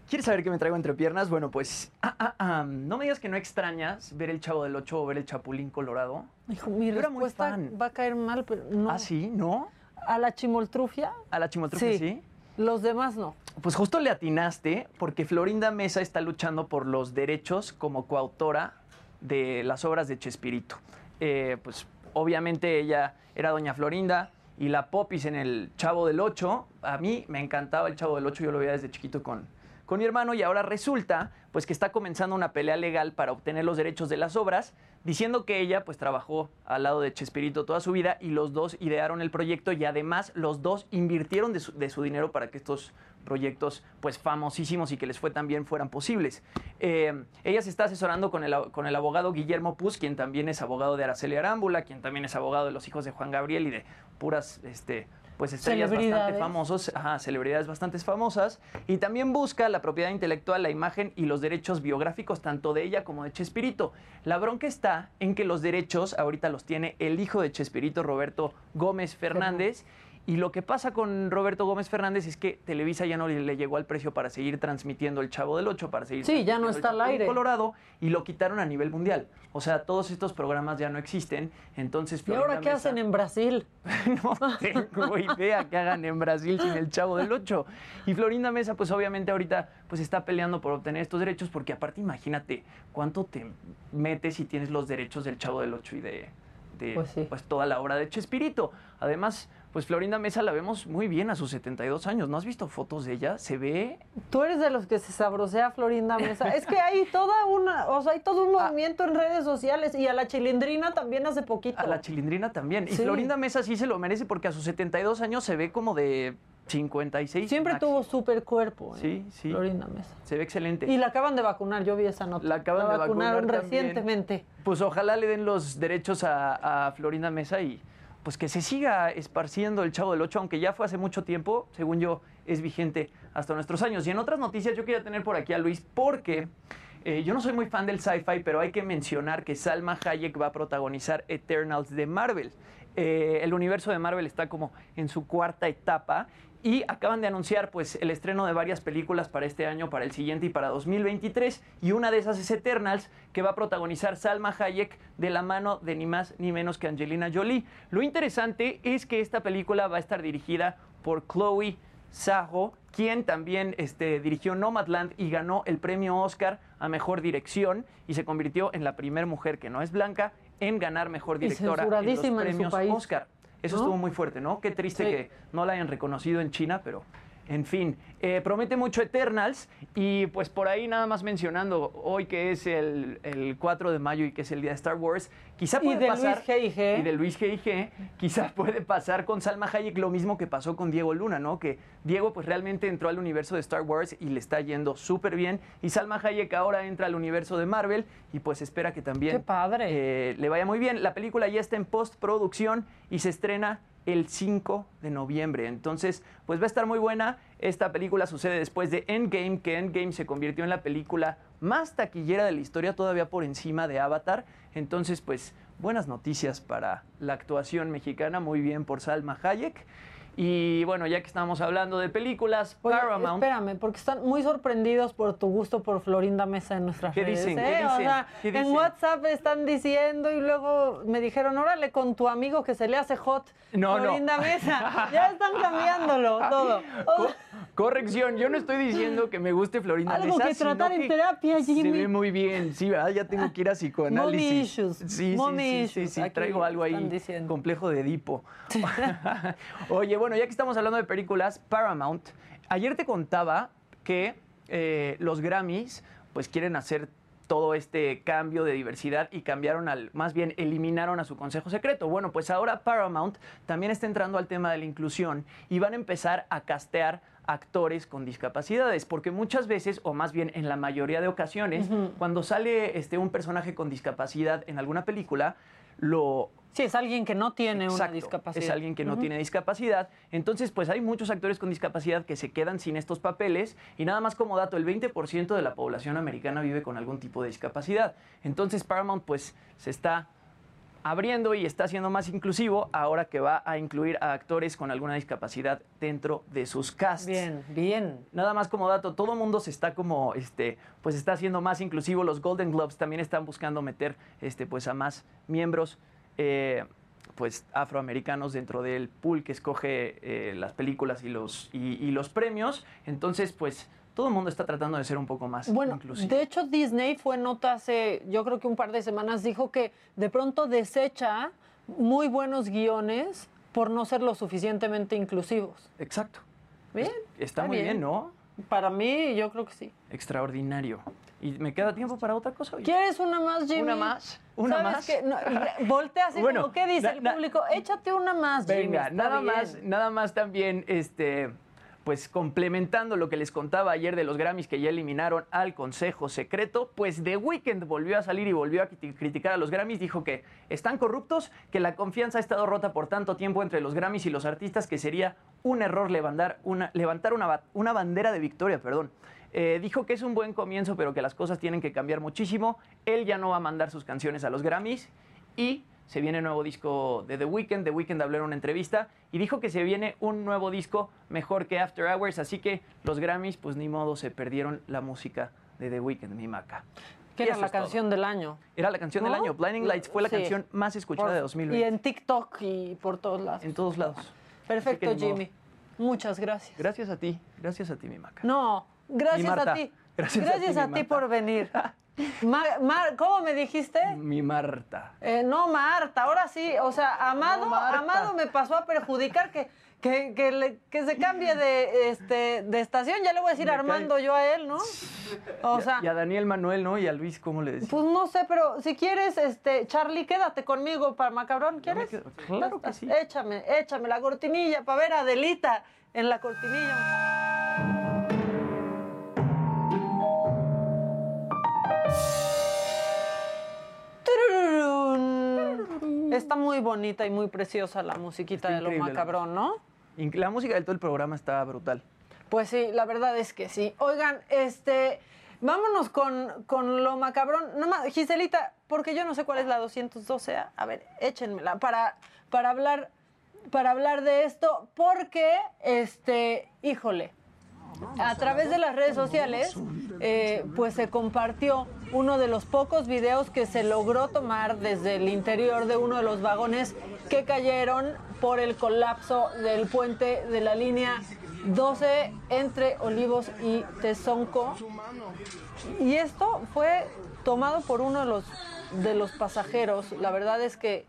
¿Quieres saber qué me traigo entre piernas? Bueno, pues ah, ah, ah, no me digas que no extrañas ver el Chavo del Ocho o ver el Chapulín Colorado. Hijo, mi Yo era muy respuesta fan. va a caer mal, pero no. ¿Ah, sí? ¿No? ¿A la chimoltrufia? ¿A la chimotrufia sí? Sí. Los demás no. Pues justo le atinaste porque Florinda Mesa está luchando por los derechos como coautora de las obras de Chespirito. Eh, pues obviamente ella era doña Florinda y la Popis en el Chavo del Ocho. A mí me encantaba el Chavo del Ocho, yo lo veía desde chiquito con, con mi hermano y ahora resulta pues que está comenzando una pelea legal para obtener los derechos de las obras, diciendo que ella pues trabajó al lado de Chespirito toda su vida y los dos idearon el proyecto y además los dos invirtieron de su, de su dinero para que estos proyectos pues famosísimos y que les fue tan bien fueran posibles. Eh, ella se está asesorando con el, con el abogado Guillermo Puz, quien también es abogado de Araceli Arámbula, quien también es abogado de los hijos de Juan Gabriel y de puras este, pues estrellas bastante famosos, ajá, celebridades bastante famosas, y también busca la propiedad intelectual, la imagen y los derechos biográficos tanto de ella como de Chespirito. La bronca está en que los derechos ahorita los tiene el hijo de Chespirito, Roberto Gómez Fernández, y lo que pasa con Roberto Gómez Fernández es que Televisa ya no le, le llegó al precio para seguir transmitiendo El Chavo del Ocho, para seguir Sí, ya no está al aire. Colorado, y lo quitaron a nivel mundial. O sea, todos estos programas ya no existen, entonces... ¿Y ahora qué Mesa- hacen en Brasil? *laughs* no tengo idea que hagan en Brasil sin el Chavo del Ocho. Y Florinda Mesa, pues obviamente ahorita pues está peleando por obtener estos derechos, porque aparte imagínate cuánto te metes si tienes los derechos del Chavo del Ocho y de, de, Pues sí. pues, toda la obra de Chespirito. Además, pues Florinda Mesa la vemos muy bien a sus 72 años. ¿No has visto fotos de ella? Se ve Tú eres de los que se sabrosea Florinda Mesa. Es que hay toda una, o sea, hay todo un movimiento en redes sociales y a la chilindrina también hace poquito. a la chilindrina también. Y. Florinda Mesa sí se lo merece porque a sus 72 años se ve como de 56. Siempre máximo. tuvo super cuerpo. ¿eh? Sí, sí. Florinda Mesa. Se ve excelente. Y la acaban de vacunar, yo vi esa nota. La acaban de vacunaron vacunar recientemente. Pues ojalá le den los derechos a, a Florinda Mesa y pues que se siga esparciendo el Chavo del Ocho, aunque ya fue hace mucho tiempo, según yo, es vigente hasta nuestros años. Y en otras noticias yo quería tener por aquí a Luis porque eh, yo no soy muy fan del sci-fi, pero hay que mencionar que Salma Hayek va a protagonizar Eternals de Marvel. Eh, el universo de Marvel está como en su cuarta etapa y acaban de anunciar pues el estreno de varias películas para este año, para el siguiente y para 2023 y una de esas es Eternals que va a protagonizar Salma Hayek de la mano de ni más ni menos que Angelina Jolie. Lo interesante es que esta película va a estar dirigida por Chloe Sajo, quien también este, dirigió Nomadland y ganó el premio Oscar a Mejor Dirección y se convirtió en la primera mujer que no es blanca en ganar Mejor Y Directora en los censuradísima en su premios país. Oscar. Eso ¿No? estuvo muy fuerte, ¿no? Qué triste Sí. que no la hayan reconocido en China, pero en fin. Eh, promete mucho Eternals y pues por ahí nada más mencionando hoy que es el, el 4 de mayo y que es el día de Star Wars, quizá Y puede de pasar... Luis G.I.G.. Y de Luis G.I.G., quizá puede pasar con Salma Hayek lo mismo que pasó con Diego Luna, ¿no? Que Diego pues realmente entró al universo de Star Wars y le está yendo súper bien y Salma Hayek ahora entra al universo de Marvel y pues espera que también padre. eh, le vaya muy bien. La película ya está en postproducción y se estrena el 5 de noviembre. Entonces, pues va a estar muy buena. Esta película sucede después de Endgame, que Endgame se convirtió en la película más taquillera de la historia, todavía por encima de Avatar. Entonces, pues buenas noticias para la actuación mexicana, muy bien por Salma Hayek. Y bueno, ya que estamos hablando de películas, Oye, Paramount. espérame, porque están muy sorprendidos por tu gusto por Florinda Mesa en nuestras ¿Qué redes. dicen? ¿eh? ¿Qué O dicen? sea, ¿Qué en? WhatsApp están diciendo y luego me dijeron, órale con tu amigo que se le hace hot. No, no. Florinda Mesa. *laughs* ya están cambiándolo todo. O sea, Corrección, yo no estoy diciendo que me guste Florinda Algo Mesa, que tratar en terapia, Se Jimmy. ve muy bien, sí, ¿verdad? Ya tengo que ir a psicoanálisis. Mommy issues, Sí, sí, mommy sí, sí, issues, sí, aquí traigo algo ahí, diciendo. complejo de Edipo. *laughs* Oye, bueno, ya que estamos hablando de películas, Paramount, ayer te contaba que eh, los Grammys pues quieren hacer todo este cambio de diversidad y cambiaron al, más bien eliminaron a su consejo secreto. Bueno, pues ahora Paramount también está entrando al tema de la inclusión y van a empezar a castear actores con discapacidades, porque muchas veces, o más bien en la mayoría de ocasiones, cuando sale este, un personaje con discapacidad en alguna película, lo sí, es alguien que no tiene una discapacidad. Es alguien que no tiene discapacidad. Entonces, pues hay muchos actores con discapacidad que se quedan sin estos papeles. Y nada más como dato, el 20% de la población americana vive con algún tipo de discapacidad. Entonces, Paramount, pues, se está abriendo y está siendo más inclusivo ahora que va a incluir a actores con alguna discapacidad dentro de sus casts. Bien, bien. Nada más como dato, todo el mundo se está como, este, pues está haciendo más inclusivo. Los Golden Globes también están buscando meter, este, pues a más miembros, eh, pues afroamericanos dentro del pool que escoge eh, las películas y los y, y los premios. Entonces, pues todo el mundo está tratando de ser un poco más Bueno, inclusivo. de hecho Disney fue nota hace, yo creo que un par de semanas, dijo que de pronto desecha muy buenos guiones por no ser lo suficientemente inclusivos. Exacto. Bien. Está, muy bien, ¿no? Para mí, yo creo que sí. Extraordinario. ¿Y me queda tiempo para otra cosa? oye? ¿Quieres una más, Jimmy? ¿Una más? ¿Una ¿Sabes más? No, voltea así Bueno, como, ¿qué dice na- el na- público? Échate una más. Venga, nada bien. más, nada más también, este, pues complementando lo que les contaba ayer de los Grammys que ya eliminaron al Consejo Secreto, pues The Weeknd volvió a salir y volvió a criti- criticar a los Grammys, dijo que están corruptos, que la confianza ha estado rota por tanto tiempo entre los Grammys y los artistas que sería un error levantar una, levantar una, una bandera de victoria, perdón. Eh, dijo que es un buen comienzo, pero que las cosas tienen que cambiar muchísimo. Él ya no va a mandar sus canciones a los Grammys y se viene nuevo disco de The Weeknd. The Weeknd habló en una entrevista y dijo que se viene un nuevo disco mejor que After Hours, así que los Grammys, pues ni modo, se perdieron la música de The Weeknd, mi maca. Que era la todo. canción del año. Era la canción del año. Blinding Lights fue la Sí. canción más escuchada Por- de 2020. Y en TikTok y por todos lados. En todos lados. Perfecto, modo. Jimmy. Muchas gracias. Gracias a ti, gracias a ti, mi maca. No, gracias Marta. a ti. Gracias a ti, a por venir. *laughs* Mar- ¿Cómo me dijiste? Mi Marta. Eh, no, Marta, ahora sí. O sea, Amado, No. Amado me pasó a perjudicar que, que, que, le- que se cambie de, este, de estación. Ya le voy a decir Me Armando yo a él, ¿no? *laughs* O Y a- sea, y a Daniel Manuel, ¿no? Y a Luis, ¿cómo le decís? pues no sé, pero si quieres, este, Charlie, quédate conmigo para Macabrón, ¿quieres? claro que sí. Échame, échame la cortinilla para ver a Adelita en la cortinilla. Está muy bonita y muy preciosa la musiquita Está de lo macabrón, ¿no? La música de todo el programa está brutal. Pues sí, la verdad es que sí. Oigan, este, vámonos con, con lo macabrón. Nomás, Giselita, porque yo no sé cuál es la 212. A a ver, échenmela para, para hablar para hablar de esto, porque, este, híjole, a través de las redes sociales, eh, pues se compartió uno de los pocos videos que se logró tomar desde el interior de uno de los vagones que cayeron por el colapso del puente de la línea 12 entre Olivos y Tezonco. Y esto fue tomado por uno de los, de los pasajeros. La verdad es que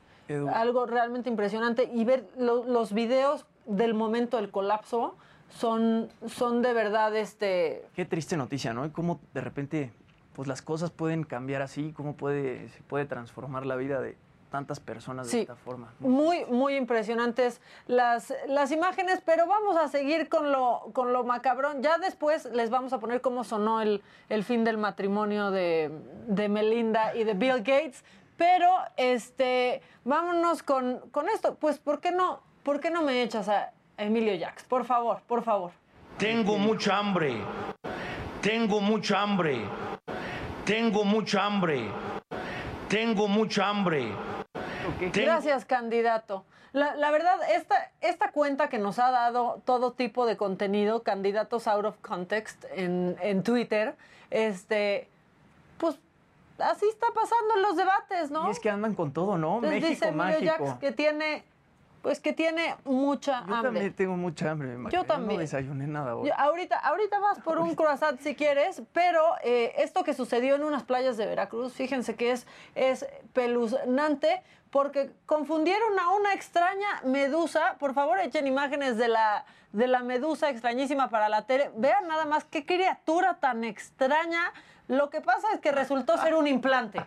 algo realmente impresionante y ver lo- los videos del momento del colapso son, son de verdad este Qué triste noticia, ¿no? Y cómo de repente pues las cosas pueden cambiar así, cómo puede, se puede transformar la vida de tantas personas de Sí. esta forma. muy, muy impresionantes las, las imágenes, pero vamos a seguir con lo, con lo macabrón. Ya después les vamos a poner cómo sonó el, el fin del matrimonio de, de Melinda y de Bill Gates. Pero este, vámonos con, con esto. Pues, ¿por qué no, por qué no me echas a Emilio Jax? Por favor, por favor. Tengo mucha hambre. Tengo mucha hambre. Tengo mucha hambre. Tengo mucha hambre. Gracias, candidato. La, la verdad, esta, esta cuenta que nos ha dado todo tipo de contenido, candidatos out of context en, en Twitter, este, pues así está pasando en los debates, ¿no? Y es que andan con todo, ¿no? Entonces México dice Emilio mágico. Jax que tiene, pues que tiene mucha Yo hambre. también tengo mucha hambre, Maca. Yo también. No desayuné nada hoy. Yo- ahorita, ahorita vas por un croissant si quieres, pero eh, esto que sucedió en unas playas de Veracruz, fíjense que es, es peluznante porque confundieron a una extraña medusa. Por favor, echen imágenes de la, de la medusa extrañísima para la tele. Vean nada más qué criatura tan extraña. Lo que pasa es que resultó ser un implante.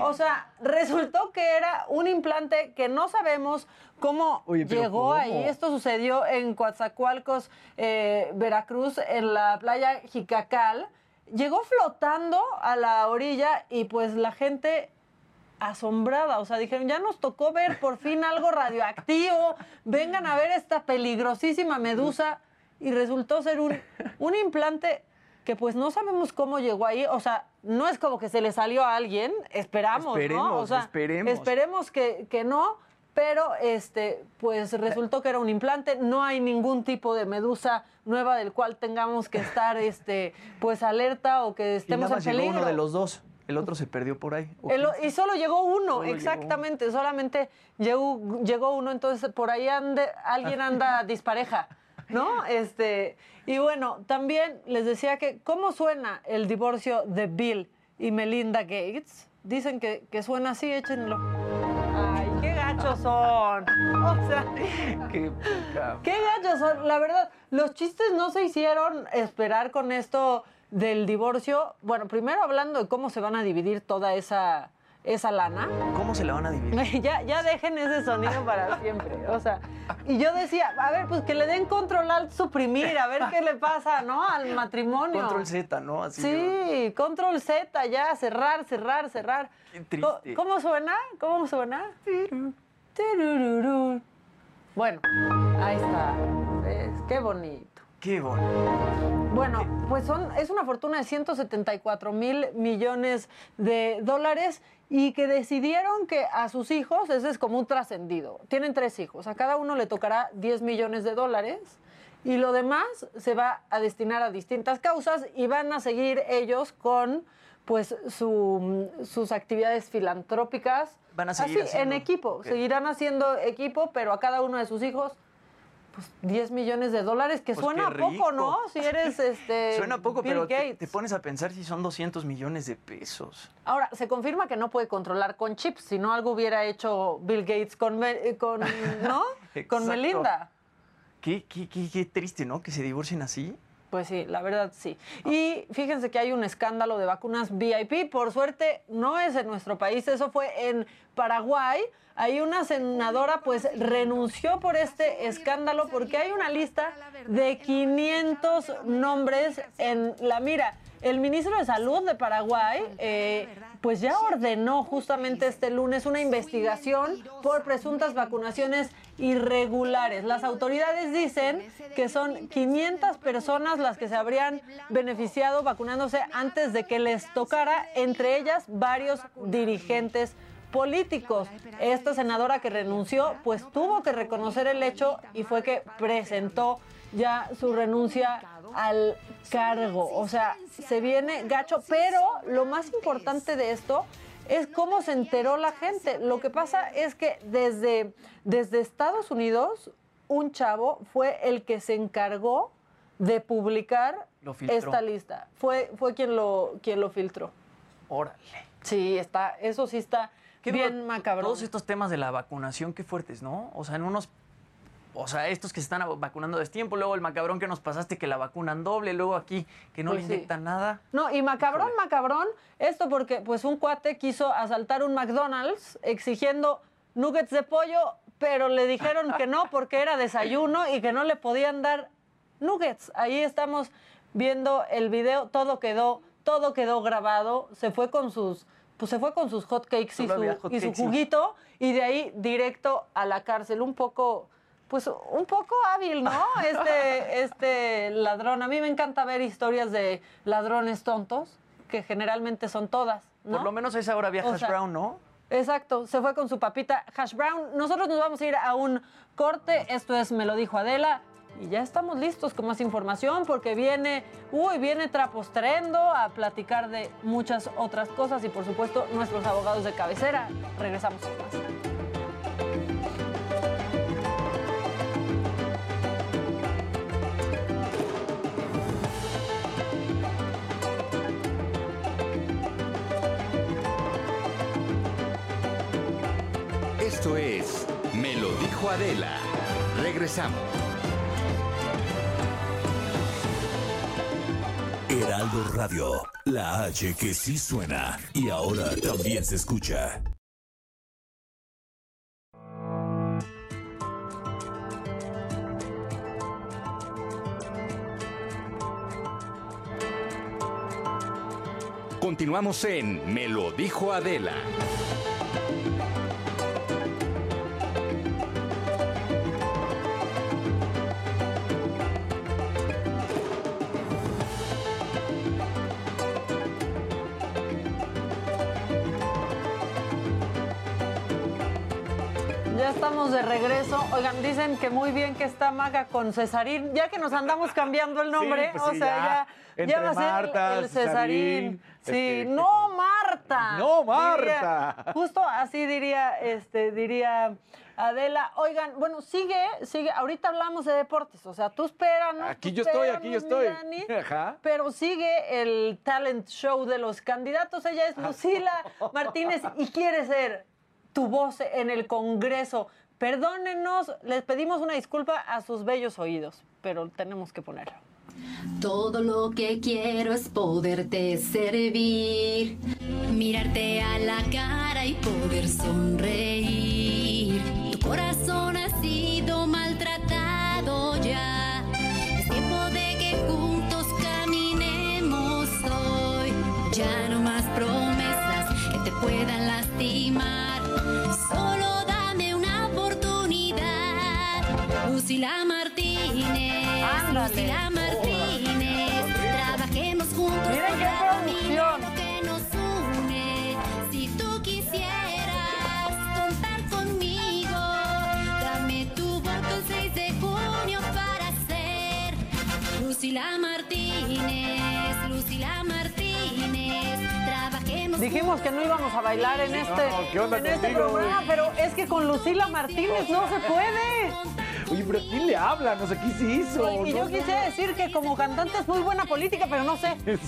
O sea, resultó que era un implante que no sabemos cómo Oye, llegó ¿cómo? ahí. Esto sucedió en Coatzacoalcos, eh, Veracruz, en la playa Jicacal. Llegó flotando a la orilla y pues la gente asombrada, o sea, dijeron, ya nos tocó ver por fin algo radioactivo, vengan a ver esta peligrosísima medusa y resultó ser un, un implante que pues no sabemos cómo llegó ahí, o sea, no es como que se le salió a alguien, esperamos, ¿no? O Esperemos, sea, esperemos. esperemos que, que no, pero este, pues resultó que era un implante, no hay ningún tipo de medusa nueva del cual tengamos que estar *laughs* este, pues alerta o que y estemos en más llegó peligro. uno de los dos. El otro se perdió por ahí. ¿O El- quién y solo llegó uno, Solo llegó exactamente, solamente llegó, llegó uno, entonces por ahí ande, alguien anda *laughs* dispareja, ¿no? Este, y bueno, también les decía que, ¿cómo suena el divorcio de Bill y Melinda Gates? Dicen que, que suena así, échenlo. Ay, qué gachos son. *laughs* O sea, Qué. Qué gachos son. La verdad, los chistes no se hicieron esperar con esto del divorcio. Bueno, primero hablando de cómo se van a dividir toda esa, esa lana. ¿Cómo se la van a dividir? *laughs* ya, ya dejen ese sonido para siempre. O sea, y yo decía, a ver, pues que le den control al suprimir, a ver qué le pasa, ¿no? Al matrimonio. Control Z, ¿no? Así Sí, control Z, ya, cerrar, cerrar, cerrar. Qué triste. ¿Cómo suena? ¿Cómo suena? Bueno, ahí está. ¿Ves? Qué bonito. Qué bonito. Bueno, pues son, es una fortuna de 174 mil millones de dólares y que decidieron que a sus hijos, ese es como un trascendido, tienen tres hijos, a cada uno le tocará 10 millones de dólares y lo demás se va a destinar a distintas causas y van a seguir ellos con pues su- sus actividades filantrópicas. Van a seguir así, haciendo- en equipo, seguirán haciendo equipo, pero a cada uno de sus hijos pues 10 millones de dólares, que Pues suena poco. ¿no? Si eres este *laughs* Suena poco, Bill pero te, pones a pensar si son 200 millones de pesos. Ahora, se confirma que no puede controlar con chips, si no algo hubiera hecho Bill Gates con, eh, con ¿no? *laughs* con. Melinda. Qué, qué, qué, qué triste, ¿no? Que se divorcien así. Pues sí, la verdad sí. Y fíjense que hay un escándalo de vacunas VIP. Por suerte, no es en nuestro país, eso fue en Paraguay. Hay una senadora, pues renunció por este escándalo porque hay una lista de 500 nombres en la mira. El ministro de Salud de Paraguay, eh, pues ya ordenó justamente este lunes una investigación por presuntas vacunaciones irregulares. Las autoridades dicen que son 500 personas las que se habrían beneficiado vacunándose antes de que les tocara, entre ellas varios dirigentes políticos. Esta senadora que renunció, pues tuvo que reconocer el hecho y fue que presentó ya su renuncia al cargo. O sea, se viene gacho, pero lo más importante de esto es cómo se enteró la gente. Lo que pasa es que desde, desde Estados Unidos, un chavo fue el que se encargó de publicar esta lista. Fue, fue quien, lo, quien lo filtró. Órale. Sí, está, eso sí está bien macabro. Todos estos temas de la vacunación, qué fuertes, ¿no? O sea, en unos. O sea, estos que se están vacunando a destiempo, luego el macabrón que nos pasaste que la vacunan doble, luego aquí que no Pues le sí. inyectan nada. No, y macabrón, macabrón, esto porque pues un cuate quiso asaltar un McDonald's exigiendo nuggets de pollo, pero le dijeron que no porque era desayuno y que no le podían dar nuggets. Ahí estamos viendo el video, todo quedó, todo quedó grabado, se fue con sus pues se fue con sus hot cakes y su, hot y su juguito y de ahí directo a la cárcel, un poco pues un poco hábil, ¿no? *laughs* Este, este ladrón. A mí me encanta ver historias de ladrones tontos, que generalmente son todas, ¿no? Por lo menos a esa hora había O hash sea, brown, ¿no? Exacto, se fue con su papita hash brown. Nosotros nos vamos a ir a un corte. Esto es Me lo dijo Adela. Y ya estamos listos con más información porque viene, uy, viene Trapostrendo a platicar de muchas otras cosas y por supuesto nuestros abogados de cabecera. Regresamos con más. Adela. Regresamos. Heraldo Radio, la H que sí suena y ahora también se escucha. Continuamos en Me lo dijo Adela. Estamos de regreso. Oigan, dicen que muy bien que está Maga con Cesarín, ya que nos andamos cambiando el nombre, pues o sí, sea, ya. ya, va a ser Marta, el Cesarín, Cesarín. Sí, este, no Marta. No, Marta. Diría- justo así diría, este, diría Adela. Oigan, bueno, sigue, sigue. Ahorita hablamos de deportes, o sea, tú espéranos. Aquí tú yo estoy, aquí yo estoy. Dani. *laughs* Ajá. Pero sigue el talent show de los candidatos. Ella es Lucila Martínez y quiere ser tu voz en el Congreso. Perdónenos, les pedimos una disculpa a sus bellos oídos, pero tenemos que ponerlo. Todo lo que quiero es poderte servir, mirarte a la cara y poder sonreír. Tu corazón ha sido maltratado ya. Es tiempo de que juntos caminemos hoy. Ya no más promesas que te puedan lastimar. Solo Lucila Martínez. Ándale. Lucila Martínez. Trabajemos juntos Miren por qué la producción. lo que nos une. Si tú quisieras contar conmigo, dame tu voto el 6 de junio para ser Lucila Martínez, Lucila Martínez. Trabajemos Dijimos que no íbamos a bailar en este, No, ¿qué onda en este programa, pero es que con Lucila Martínez no se puede. Oye, pero ¿quién le habla? No sé qué se hizo. Y yo No, quisiera decir que como cantante es muy buena política, pero no sé. *laughs*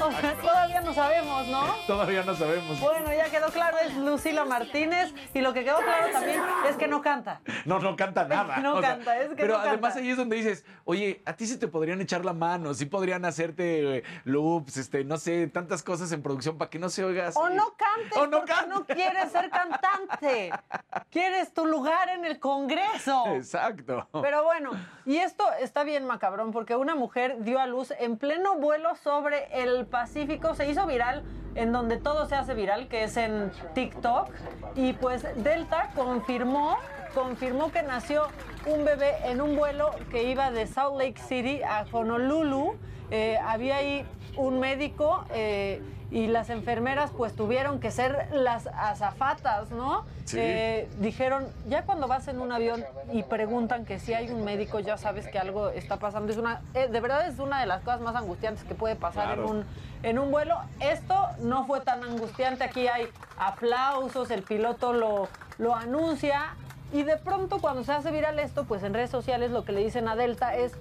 O sea, Todavía no sabemos, ¿no? Todavía no sabemos. Bueno, ya quedó claro, es Lucila Martínez. Y lo que quedó claro también es que no canta. No, no canta nada. *laughs* No canta, es que Pero no además canta. ahí es donde dices, oye, a ti sí te podrían echar la mano, sí podrían hacerte eh, loops, este, no sé, tantas cosas en producción para que no se oiga así. O no cantes O no porque no quieres ser cantante. *laughs* Quieres tu lugar en el Congreso. Exacto. Pero bueno, y esto está bien macabrón porque una mujer dio a luz en pleno vuelo sobre el Pacífico, se hizo viral en donde todo se hace viral, que es en TikTok, y pues Delta confirmó, confirmó que nació un bebé en un vuelo que iba de Salt Lake City a Honolulu. Eh, había ahí un médico eh, y las enfermeras pues tuvieron que ser las azafatas, ¿no? Sí. Eh, dijeron, ya cuando vas en un avión y preguntan que si hay un médico, ya sabes que algo está pasando. Es una, eh, de verdad es una de las cosas más angustiantes que puede pasar en, un, en un vuelo. Esto no fue tan angustiante. Aquí hay aplausos, el piloto lo, lo anuncia. Y de pronto cuando se hace viral esto, pues en redes sociales lo que le dicen a Delta es,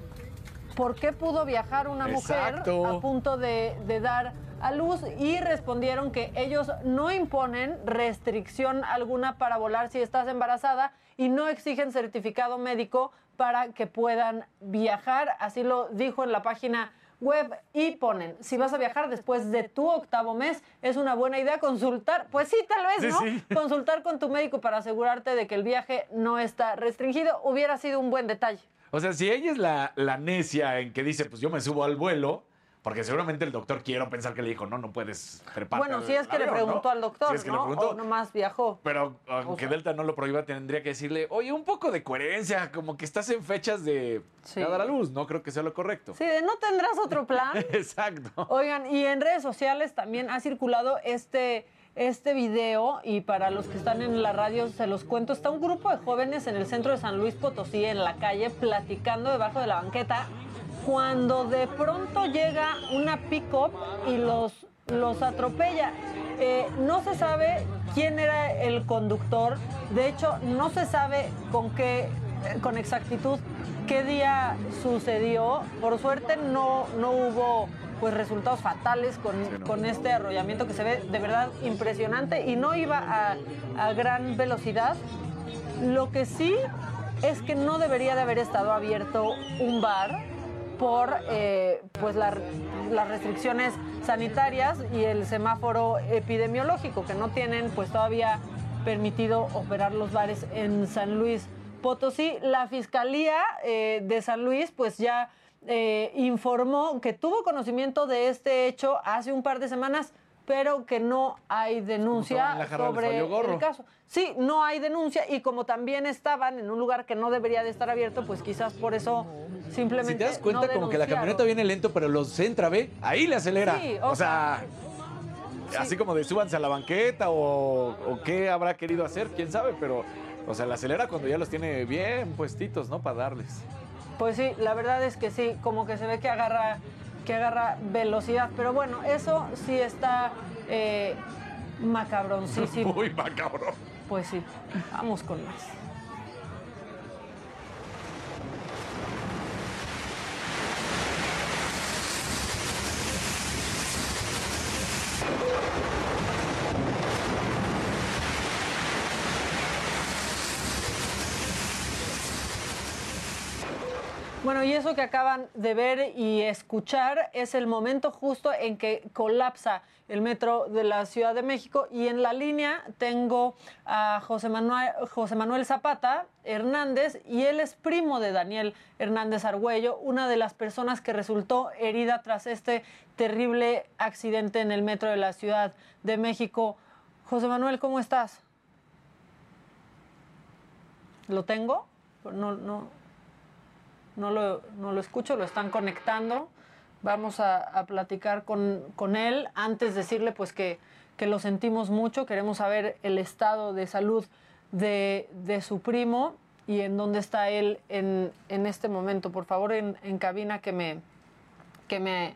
¿por qué pudo viajar una mujer a punto de, de dar a luz y respondieron que ellos no imponen restricción alguna para volar si estás embarazada y no exigen certificado médico para que puedan viajar. Así lo dijo en la página web y ponen, si vas a viajar después de tu octavo mes, es una buena idea consultar, pues sí, tal vez, Sí, ¿no? sí. *laughs* Consultar con tu médico para asegurarte de que el viaje no está restringido. Hubiera sido un buen detalle. O sea, si ella es la, la necia en que dice, pues yo me subo al vuelo, porque seguramente el doctor quiero pensar que le dijo, no, no puedes preparar. Bueno, si es que le preguntó al doctor, Si es que le ¿no? preguntó. O nomás viajó. Pero aunque Delta no lo prohíba, tendría que decirle, oye, un poco de coherencia, como que estás en fechas de Sí. dar a luz, no creo que sea lo correcto. Sí, no tendrás otro plan. *laughs* Exacto. Oigan, y en redes sociales también ha circulado este, este video y para los que están en la radio se los cuento, está un grupo de jóvenes en el centro de San Luis Potosí, en la calle, platicando debajo de la banqueta, cuando de pronto llega una pick-up y los, los atropella. Eh, no se sabe quién era el conductor, de hecho no se sabe con qué, con exactitud qué día sucedió. Por suerte no, no hubo pues resultados fatales con, con este arrollamiento que se ve de verdad impresionante y no iba a, a gran velocidad. Lo que sí es que no debería de haber estado abierto un bar por eh, pues la- las restricciones sanitarias y el semáforo epidemiológico que no tienen pues todavía permitido operar los bares en San Luis Potosí. La Fiscalía eh, de San Luis pues ya eh, informó que tuvo conocimiento de este hecho hace un par de semanas, pero que no hay denuncia sobre el caso. Sí, no hay denuncia y como también estaban en un lugar que no debería de estar abierto, pues quizás por eso simplemente Si te das cuenta, no como que la camioneta viene lento, pero los entra, ve, ahí le acelera. Sí, o, o sea, Sí. así como de súbanse a la banqueta o, o qué habrá querido hacer, quién sabe, pero, o sea, la acelera cuando ya los tiene bien puestitos, ¿no? Para darles. Pues sí, la verdad es que sí, como que se ve que agarra, que agarra velocidad. Pero bueno, eso sí está eh, macabroncísimo. *laughs* Muy macabro. Pues sí, vamos con más. Bueno, y eso que acaban de ver y escuchar es el momento justo en que colapsa el metro de la Ciudad de México y en la línea tengo a José Manuel, José Manuel Zapata Hernández y él es primo de Daniel Hernández Argüello, una de las personas que resultó herida tras este terrible accidente en el metro de la Ciudad de México. José Manuel, ¿cómo estás? ¿Lo tengo? No, no, no lo, no lo escucho, lo están conectando. Vamos a, a platicar con, con él. Antes decirle pues que, que lo sentimos mucho, queremos saber el estado de salud de, de su primo y en dónde está él en, en este momento. Por favor, en, en cabina que me, que me,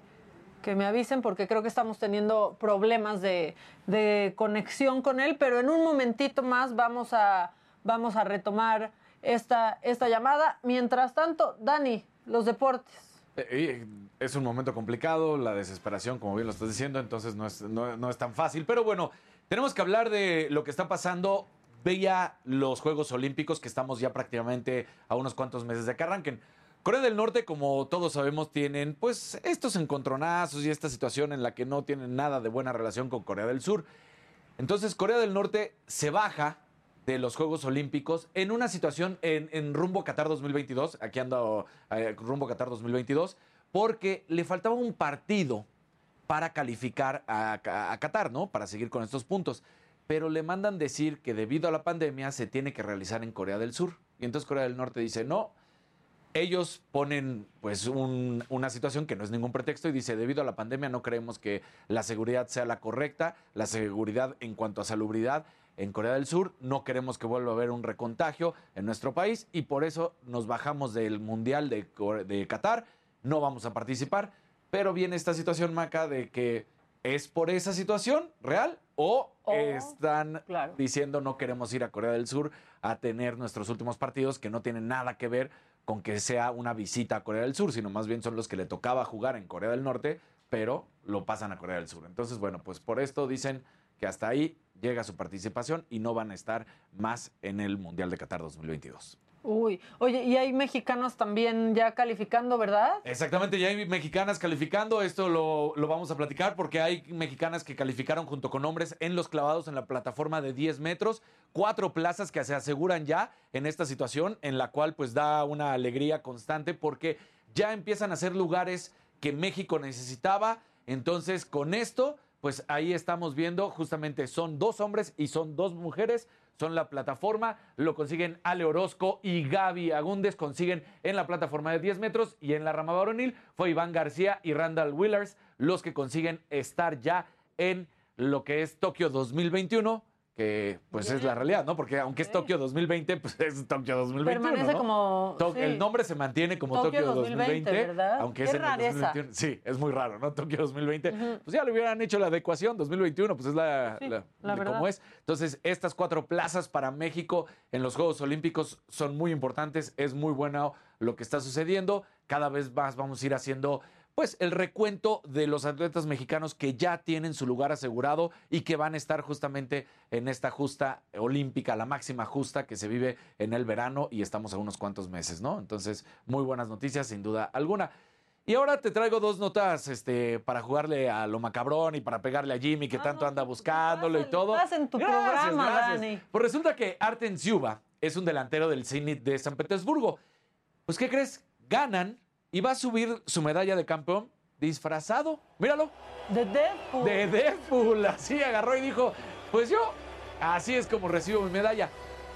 que me avisen porque creo que estamos teniendo problemas de, de conexión con él, pero en un momentito más vamos a, vamos a retomar esta, esta llamada. Mientras tanto, Dani, los deportes. Eh, eh, Es un momento complicado, la desesperación, como bien lo estás diciendo, entonces no es, no- es tan fácil. Pero bueno, tenemos que hablar de lo que está pasando. Veía los Juegos Olímpicos, que estamos ya prácticamente a unos cuantos meses de que arranquen. Corea del Norte, como todos sabemos, tienen pues estos encontronazos y esta situación en la que no tienen nada de buena relación con Corea del Sur. Entonces Corea del Norte se baja de los Juegos Olímpicos en una situación en, rumbo Qatar 2022, aquí ando eh, rumbo Qatar 2022, porque le faltaba un partido para calificar a, Qatar, ¿no? Para seguir con estos puntos. Pero le mandan decir que debido a la pandemia se tiene que realizar en Corea del Sur. Y entonces Corea del Norte dice, no, ellos ponen pues un- una situación que no es ningún pretexto y dice, debido a la pandemia no creemos que la seguridad sea la correcta, la seguridad en cuanto a salubridad en Corea del Sur, no queremos que vuelva a haber un recontagio en nuestro país y por eso nos bajamos del Mundial de, Qatar, no vamos a participar, pero viene esta situación, Maca, de que es por esa situación real o están claro. diciendo no queremos ir a Corea del Sur a tener nuestros últimos partidos que no tienen nada que ver con que sea una visita a Corea del Sur, sino más bien son los que le tocaba jugar en Corea del Norte pero lo pasan a Corea del Sur. Entonces, bueno, pues por esto dicen que hasta ahí llega su participación y no van a estar más en el Mundial de Qatar 2022. Uy, oye, y hay mexicanos también ya calificando, ¿verdad? Exactamente, ya hay mexicanas calificando, esto lo, lo, vamos a platicar porque hay mexicanas que calificaron junto con hombres en los clavados en la plataforma de 10 metros, cuatro plazas que se aseguran ya en esta situación, en la cual pues da una alegría constante porque ya empiezan a ser lugares que México necesitaba, entonces con esto pues ahí estamos viendo, justamente son dos hombres y son dos mujeres, son la plataforma, lo consiguen Ale Orozco y Gaby Agúndez, consiguen en la plataforma de 10 metros y en la rama varonil fue Iván García y Randall Willers los que consiguen estar ya en lo que es Tokio 2021 que pues es la realidad, ¿no? Porque aunque es Tokio 2020, pues *laughs* es Tokio 2021, Permanece ¿no? como... Sí. El nombre se mantiene como Tokio Tokio, 2020, 2020, ¿verdad? aunque Qué es en el rareza. 2021. Sí, es muy raro, ¿no? Tokio 2020. Pues ya le hubieran hecho la adecuación 2021, pues es la, Sí, la- la de verdad. cómo es. Entonces, estas cuatro plazas para México en los Juegos Olímpicos son muy importantes, es muy bueno lo que está sucediendo. Cada vez más vamos a ir haciendo pues el recuento de los atletas mexicanos que ya tienen su lugar asegurado y que van a estar justamente en esta justa olímpica, la máxima justa que se vive en el verano y estamos a unos cuantos meses, ¿no? Entonces, muy buenas noticias, sin duda alguna. Y ahora te traigo dos notas este, para jugarle a lo macabrón y para pegarle a Jimmy, que tanto anda buscándolo y todo. Estás en tu Gracias, programa, gracias. Dani. Pues resulta que Arten Ziuba es un delantero del Zenit de San Petersburgo. Pues, ¿qué crees? Ganan y va a subir su medalla de campeón disfrazado. Míralo. De Deadpool. De Deadpool. Así agarró y dijo, pues yo, así es como recibo mi medalla.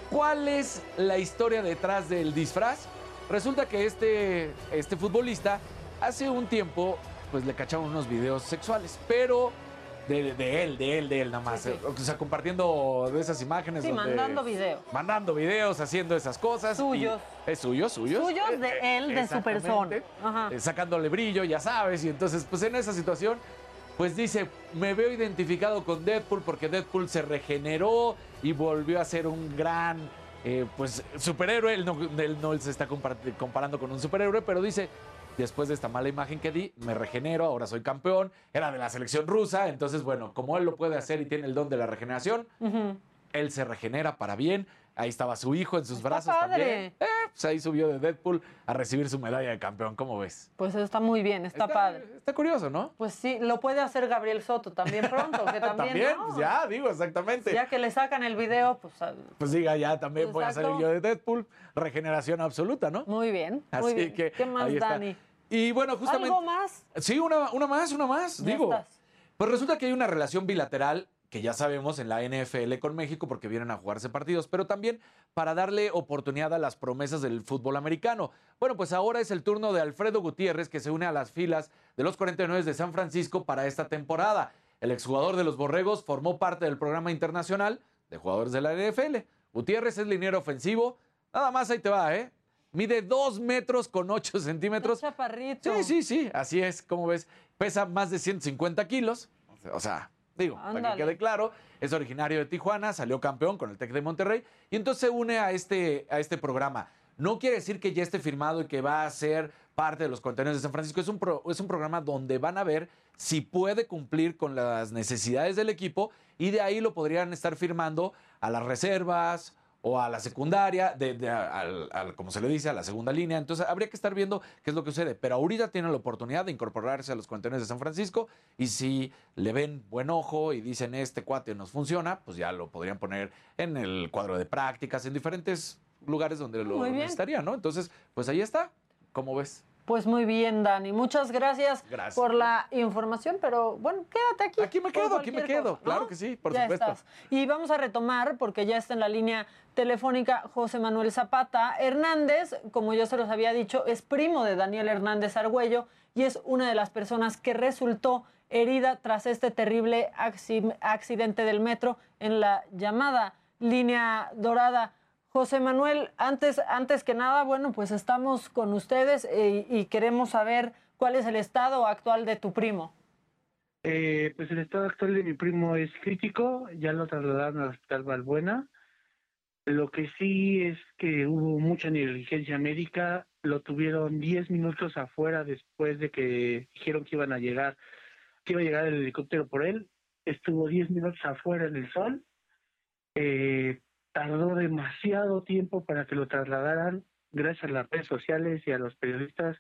¿Cuál es la historia detrás del disfraz? Resulta que este, este futbolista hace un tiempo pues le cacharon unos videos sexuales, pero de, de él, de él, de él nada más. O sea, compartiendo de esas imágenes. Sí, donde- mandando video. Mandando videos, haciendo esas cosas. Suyos. Es suyo, suyo. Suyos de él, de su persona. Ajá. Eh, sacándole brillo, ya sabes. Y entonces, pues en esa situación, pues dice, me veo identificado con Deadpool porque Deadpool se regeneró y volvió a ser un gran, eh, pues, superhéroe. Él no, él no se está compar- comparando con un superhéroe, pero dice, después de esta mala imagen que di, me regenero, ahora soy campeón, era de la selección rusa, entonces, bueno, como él lo puede hacer y tiene el don de la regeneración, él se regenera para bien. Ahí estaba su hijo en sus brazos padre. también. Eh, pues ahí subió de Deadpool a recibir su medalla de campeón. ¿Cómo ves? Pues está muy bien, está, padre. Está curioso, ¿no? Pues sí, lo puede hacer Gabriel Soto también pronto, que *laughs* también, También, ¿no? pues ya, digo, exactamente. Ya que le sacan el video, pues ah, Pues diga, ya también voy a salir yo de Deadpool. Regeneración absoluta, ¿no? muy bien, Así muy bien. que ¿Qué más, ahí está. Dani? Y bueno, justamente. ¿Algo más? Sí, una, una más, una más. Ya digo. estás. Pues resulta que hay una relación bilateral que ya sabemos en la NFL con México porque vienen a jugarse partidos, pero también para darle oportunidad a las promesas del fútbol americano. Bueno, pues ahora es el turno de Alfredo Gutiérrez que se une a las filas de los 49 de San Francisco para esta temporada. El exjugador de los Borregos formó parte del programa internacional de jugadores de la NFL. Gutiérrez es liniero ofensivo. Nada más ahí te va, ¿eh? Mide 2 metros con 8 centímetros. Chaparrito. Sí, sí, sí, así es, como ves. Pesa más de 150 kilos. O sea, digo, para que quede claro, es originario de Tijuana, salió campeón con el Tec de Monterrey y entonces se une a este, a este programa. No quiere decir que ya esté firmado y que va a ser parte de los contenidos de San Francisco. Es un, pro- es un programa donde van a ver si puede cumplir con las necesidades del equipo y de ahí lo podrían estar firmando a las reservas o a la secundaria, de, de- como se le dice, a la segunda línea. Entonces habría que estar viendo qué es lo que sucede. Pero ahorita tiene la oportunidad de incorporarse a los contenidos de San Francisco y si le ven buen ojo y dicen este cuate nos funciona, pues ya lo podrían poner en el cuadro de prácticas, en diferentes lugares donde lo necesitaría, ¿no? Entonces, pues ahí está. ¿Cómo ves? Pues muy bien, Dani. Muchas gracias, Gracias. por la información, pero bueno, quédate aquí. Aquí me quedo, aquí me quedo. cosa, ¿no? Claro que sí, por Ya supuesto. estás. Y vamos a retomar, porque ya está en la línea telefónica José Manuel Zapata Hernández. Como yo se los había dicho, es primo de Daniel Hernández Argüello y es una de las personas que resultó herida tras este terrible acci- accidente del metro en la llamada línea dorada. José Manuel, antes, antes que nada, bueno, pues estamos con ustedes eh, y queremos saber cuál es el estado actual de tu primo. Eh, pues el estado actual de mi primo es crítico, ya lo trasladaron al hospital Valbuena. Lo que sí es que hubo mucha negligencia médica, lo tuvieron 10 minutos afuera después de que dijeron que iban a llegar que iba a llegar el helicóptero por él. Estuvo 10 minutos afuera en el sol. Eh, tardó demasiado tiempo para que lo trasladaran. Gracias a las redes sociales y a los periodistas,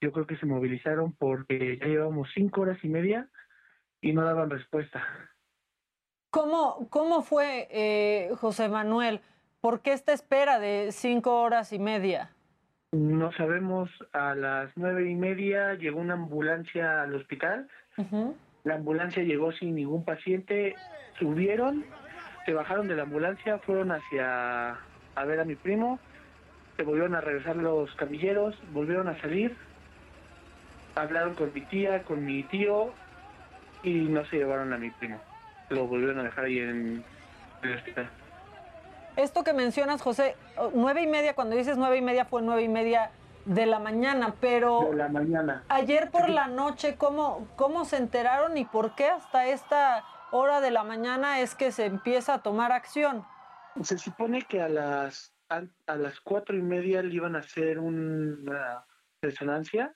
yo creo que se movilizaron porque ya llevamos cinco horas y media y no daban respuesta. ¿Cómo, cómo fue, eh, José Manuel? ¿Por qué esta espera de cinco horas y media? No sabemos, a las nueve y media llegó una ambulancia al hospital. La ambulancia llegó sin ningún paciente, subieron, se bajaron de la ambulancia, fueron hacia a ver a mi primo, se volvieron a regresar los camilleros, volvieron a salir, hablaron con mi tía, con mi tío y no se llevaron a mi primo. Lo volvieron a dejar ahí en el hospital. Esto que mencionas, José, oh, nueve y media, cuando dices nueve y media fue nueve y media de la mañana, pero De la mañana. ayer por la noche, ¿cómo, ¿cómo se enteraron y por qué hasta esta hora de la mañana es que se empieza a tomar acción? Se supone que a las a, a las cuatro y media le iban a hacer una resonancia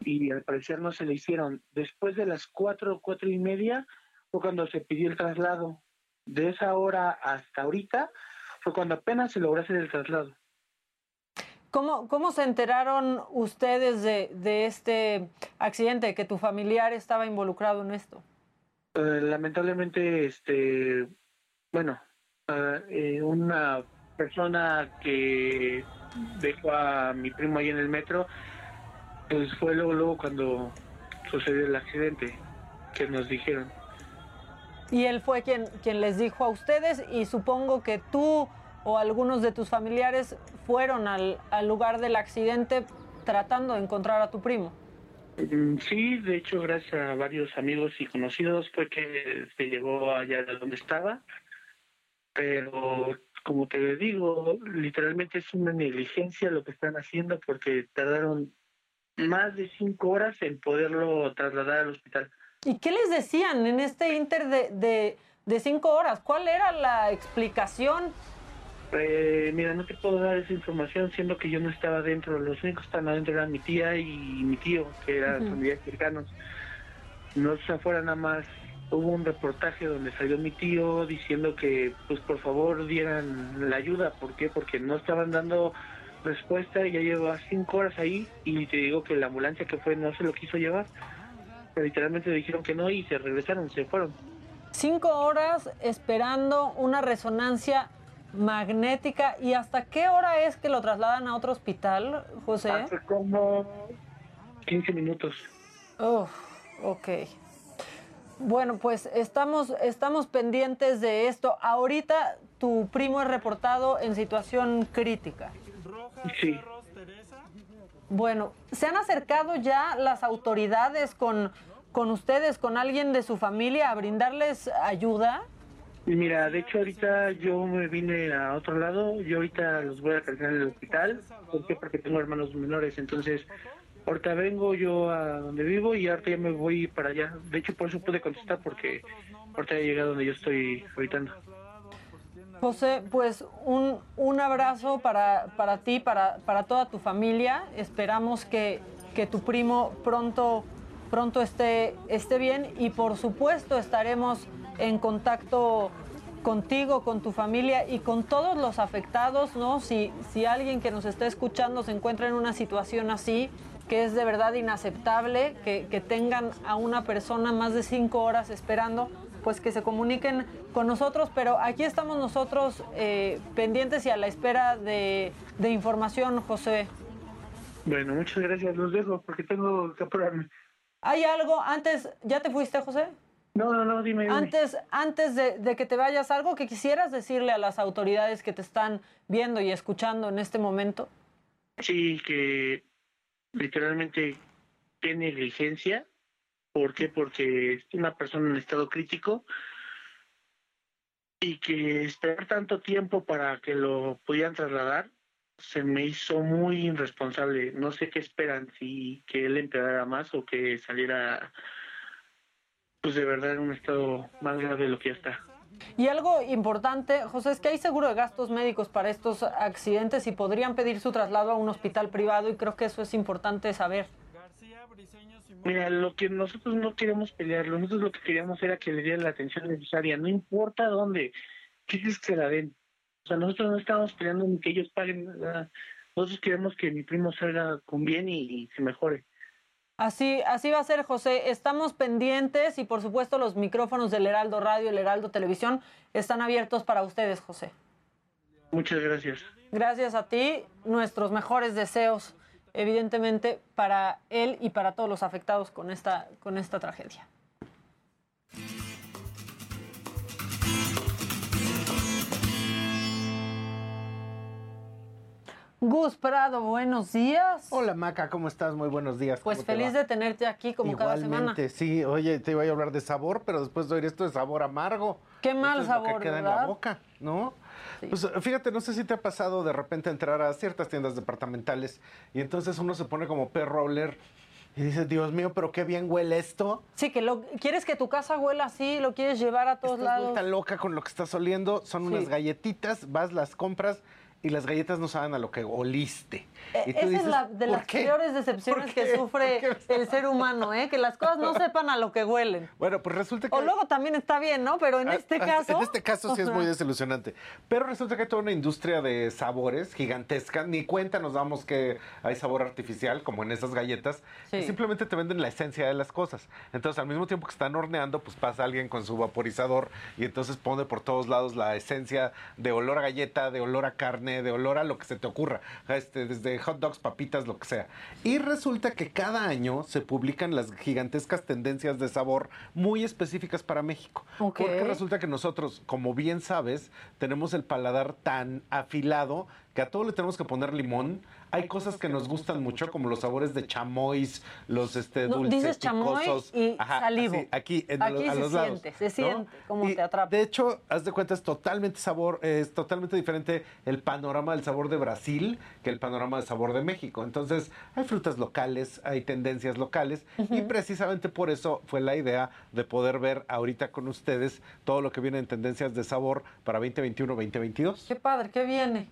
y al parecer no se le hicieron. Después de las cuatro, cuatro y media fue cuando se pidió el traslado. De esa hora hasta ahorita fue cuando apenas se logró hacer el traslado. ¿Cómo, cómo se enteraron ustedes de, de este accidente, que tu familiar estaba involucrado en esto? Eh, lamentablemente, este, bueno, ah, eh, una persona que dejó a mi primo ahí en el metro, pues fue luego, luego cuando sucedió el accidente que nos dijeron. Y él fue quien, quien les dijo a ustedes y supongo que tú o algunos de tus familiares fueron al, al lugar del accidente tratando de encontrar a tu primo. Mm, Sí, de hecho, gracias a varios amigos y conocidos fue que se llegó allá de donde estaba. Pero, como te digo, literalmente es una negligencia lo que están haciendo porque tardaron más de cinco horas en poderlo trasladar al hospital. ¿Y qué les decían en este inter de, de, de cinco horas? ¿Cuál era la explicación? Eh, mira, no te puedo dar esa información siendo que yo no estaba dentro. Los únicos que estaban adentro eran mi tía y mi tío, que eran Ujú. familiares cercanos. No se afuera nada más. Hubo un reportaje donde salió mi tío diciendo que, pues por favor, dieran la ayuda. ¿Por qué? Porque no estaban dando respuesta. Ya lleva cinco horas ahí y te digo que la ambulancia que fue no se lo quiso llevar. Pero literalmente dijeron que no y se regresaron, se fueron. Cinco horas esperando una resonancia magnética. ¿Y hasta qué hora es que lo trasladan a otro hospital, José? Hace como 15 minutos. Uf, ok. Bueno, pues estamos, estamos pendientes de esto. Ahorita tu primo es reportado en situación crítica. Sí. Bueno, ¿se han acercado ya las autoridades con, con ustedes, con alguien de su familia, a brindarles ayuda? Y Mira, de hecho ahorita yo me vine a otro lado, yo ahorita los voy a cargar en el hospital, ¿por qué? Porque tengo hermanos menores, entonces ahorita vengo yo a donde vivo y ahorita ya me voy para allá. De hecho por eso pude contestar porque ahorita ya llegué donde yo estoy habitando. José, pues un, un abrazo para, para ti, para, para toda tu familia. Esperamos que, que tu primo pronto, pronto esté, esté bien y por supuesto estaremos en contacto contigo, con tu familia y con todos los afectados, ¿no? Si, si alguien que nos está escuchando se encuentra en una situación así, que es de verdad inaceptable, que, que tengan a una persona más de cinco horas esperando, pues que se comuniquen con nosotros, pero aquí estamos nosotros eh, pendientes y a la espera de, de información, José. Bueno, muchas gracias, los dejo porque tengo que apurarme. ¿Hay algo antes, ya te fuiste, José? No, no, no, dime. dime. Antes, antes de, de que te vayas, algo que quisieras decirle a las autoridades que te están viendo y escuchando en este momento. Sí, que literalmente qué negligencia. ¿Por qué? Porque es una persona en estado crítico y que esperar tanto tiempo para que lo pudieran trasladar se me hizo muy irresponsable. No sé qué esperan, si que él empeorara más o que saliera pues de verdad en un estado más grave de lo que ya está. Y algo importante, José, es que hay seguro de gastos médicos para estos accidentes y podrían pedir su traslado a un hospital privado y creo que eso es importante saber. Mira, lo que nosotros no queremos pelear, nosotros lo que queríamos era que le dieran la atención necesaria, no importa dónde, que es que la den. O sea, nosotros no estamos peleando ni que ellos paguen nada. Nosotros queremos que mi primo salga con bien y, y se mejore. Así, así va a ser, José. Estamos pendientes y por supuesto los micrófonos del Heraldo Radio, el Heraldo Televisión están abiertos para ustedes, José. Muchas gracias. Gracias a ti, nuestros mejores deseos, evidentemente, para él y para todos los afectados con esta, con esta tragedia. Gus Prado, buenos días. Hola Maca, ¿cómo estás? Muy buenos días. Pues ¿Cómo te feliz va? de tenerte aquí como cada semana. Igualmente, sí. Oye, te iba a hablar de sabor, pero después de oír esto de sabor amargo. Qué mal es lo sabor, que queda en la ¿verdad? boca, ¿no? Pues fíjate, no sé si te ha pasado de repente entrar a ciertas tiendas departamentales y entonces uno se pone como perro a oler y dice, Dios mío, pero qué bien huele esto. Sí, que lo, quieres que tu casa huela así, lo quieres llevar a todos Estás lados. vuelta loca con lo que estás oliendo. Son Sí. unas galletitas, vas, las compras y las galletas no saben a lo que oliste. Y tú Esa es la de ¿por las qué? peores decepciones ¿Por que sufre el ser humano, ¿eh? que las cosas no *laughs* sepan a lo que huelen. Bueno, pues resulta que... O luego también está bien, ¿no? Pero en Ah, este ah, caso... En este caso sí es muy desilusionante. Pero resulta que hay toda una industria de sabores gigantesca. Ni cuenta nos damos que hay sabor artificial, como en esas galletas. Sí. Y simplemente te venden la esencia de las cosas. Entonces, al mismo tiempo que están horneando, pues pasa alguien con su vaporizador y entonces pone por todos lados la esencia de olor a galleta, de olor a carne, de olor a lo que se te ocurra. Este, desde hot dogs, papitas, lo que sea. Y resulta que cada año se publican las gigantescas tendencias de sabor muy específicas para México. Porque resulta que nosotros, como bien sabes, tenemos el paladar tan afilado que a todo le tenemos que poner limón. Hay cosas que nos gustan mucho, como los sabores de chamois, los este, No, dulces dices chamoy picosos. y salivo. así, aquí, en Aquí a se los lados. siente, se ¿no? siente cómo Y, te atrapa. De hecho, haz de cuenta, es totalmente sabor, es totalmente diferente el panorama del sabor de Brasil que el panorama del sabor de México. Entonces, hay frutas locales, hay tendencias locales, y precisamente por eso fue la idea de poder ver ahorita con ustedes todo lo que viene en tendencias de sabor para 2021-2022. Qué padre, ¿qué viene?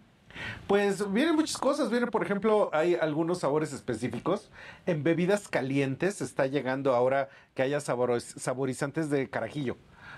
Pues vienen muchas cosas. Viene, por ejemplo, hay algunos sabores específicos. En bebidas calientes está llegando ahora que haya sabores- saborizantes de carajillo.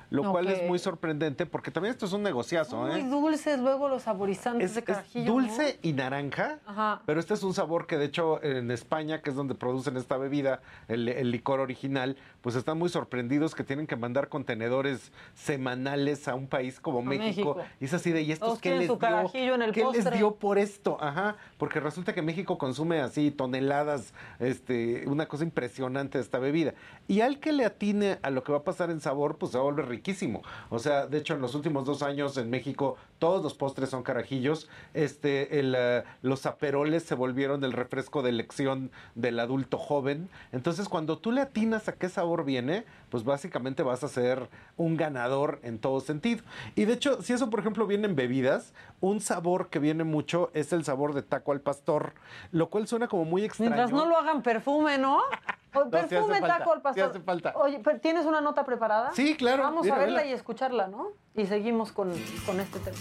Lo cual es muy sorprendente porque también esto es un negociazo. Muy ¿eh? dulces luego los saborizantes Es, de es carajillo. dulce y naranja. Ajá. pero este es un sabor que de hecho en España, que es donde producen esta bebida, el, el licor original, pues están muy sorprendidos que tienen que mandar contenedores semanales a un país como México. México. Y es así de, ¿y estos qué les dio? carajillo en el ¿Qué les dio por esto? Ajá, porque resulta que México consume así toneladas, este, una cosa impresionante de esta bebida. Y al que le atine a lo que va a pasar en sabor, pues se va a volver riquísimo. O sea, de hecho, en los últimos dos años en México, todos los postres son carajillos. Este, el, eh, los aperoles se volvieron el refresco de elección del adulto joven. Entonces, cuando tú le atinas a qué sabor viene, pues básicamente vas a ser un ganador en todo sentido. Y de hecho, si eso, por ejemplo, viene en bebidas, un sabor que viene mucho es el sabor de taco al pastor, lo cual suena como muy extraño. Mientras no lo hagan perfume, ¿no? *laughs* O No, sí hace perfume taco al sí pastor. hace falta. Oye, ¿tienes una nota preparada? Sí, claro, Vamos mira, a verla y escucharla, ¿no? Y seguimos con, con este tema.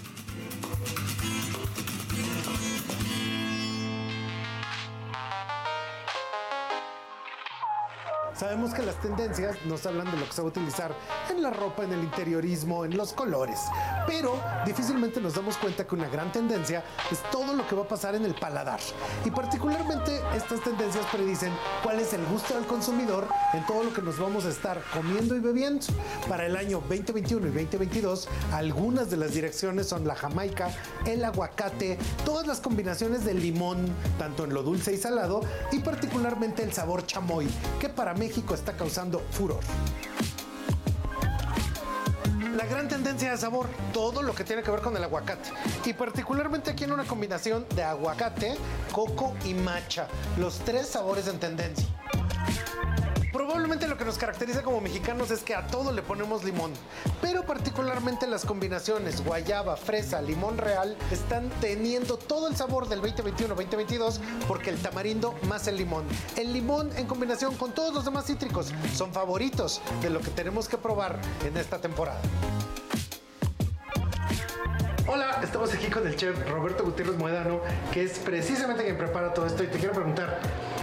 Sabemos que las tendencias nos hablan de lo que se va a utilizar en la ropa, en el interiorismo, en los colores, pero difícilmente nos damos cuenta que una gran tendencia es todo lo que va a pasar en el paladar. Y particularmente estas tendencias predicen cuál es el gusto del consumidor en todo lo que nos vamos a estar comiendo y bebiendo. Para el año 2021 y 2022, algunas de las direcciones son la jamaica, el aguacate, todas las combinaciones de limón, tanto en lo dulce y salado, y particularmente el sabor chamoy, que para México está causando furor. La gran tendencia de sabor, todo lo que tiene que ver con el aguacate. Y particularmente aquí en una combinación de aguacate, coco y matcha. Los tres sabores en tendencia. Probablemente lo que nos caracteriza como mexicanos es que a todo le ponemos limón, pero particularmente las combinaciones guayaba, fresa, limón real están teniendo todo el sabor del 2021-2022 porque el tamarindo más el limón. El limón en combinación con todos los demás cítricos son favoritos de lo que tenemos que probar en esta temporada. Hola, estamos aquí con el chef Roberto Gutiérrez Moedano, que es precisamente quien prepara todo esto y te quiero preguntar, ¿cómo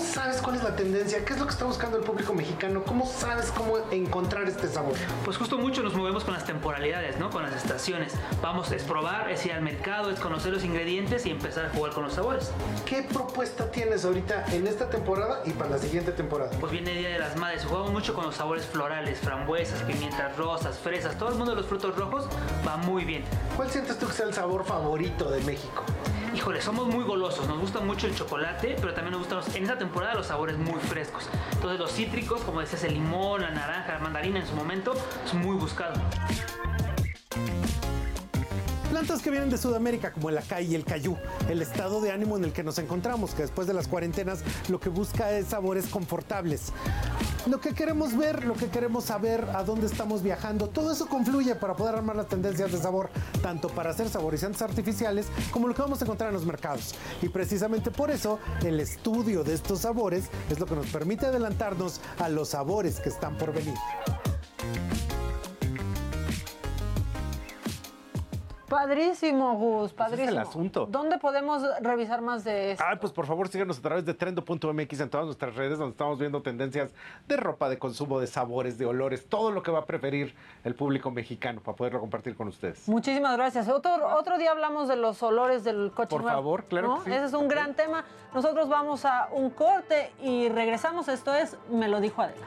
sabes cuál es la tendencia? ¿Qué es lo que está buscando el público mexicano? ¿Cómo sabes cómo encontrar este sabor? Pues justo mucho nos movemos con las temporalidades, ¿no? Con las estaciones. Vamos, es probar, es ir al mercado, es conocer los ingredientes y empezar a jugar con los sabores. ¿Qué propuesta tienes ahorita en esta temporada y para la siguiente temporada? Pues viene Día de las Madres, jugamos mucho con los sabores florales, frambuesas, pimientas rosas, fresas, todo el mundo de los frutos rojos va muy bien. ¿Cuál sientes tú que sea el sabor favorito de México? Híjole, somos muy golosos, nos gusta mucho el chocolate, pero también nos gustan los- en esta temporada los sabores muy frescos. Entonces los cítricos, como decías, el limón, la naranja, la mandarina en su momento, es muy buscado. Plantas que vienen de Sudamérica como el acai y el cayú, el estado de ánimo en el que nos encontramos, que después de las cuarentenas lo que busca es sabores confortables. Lo que queremos ver, lo que queremos saber, a dónde estamos viajando, todo eso confluye para poder armar las tendencias de sabor, tanto para hacer saborizantes artificiales como lo que vamos a encontrar en los mercados. Y precisamente por eso el estudio de estos sabores es lo que nos permite adelantarnos a los sabores que están por venir. Padrísimo, Gus, Ese padrísimo. es el asunto. ¿Dónde podemos revisar más de esto? Ay, pues por favor síganos a través de trendo.mx en todas nuestras redes donde estamos viendo tendencias de ropa, de consumo, de sabores, de olores, todo lo que va a preferir el público mexicano para poderlo compartir con ustedes. Muchísimas gracias. Otro, otro día hablamos de los olores del coche Por nuevo, favor, claro ¿no? que sí. Ese es un gran tema. Nosotros vamos a un corte y regresamos. Esto es Me lo dijo Adela.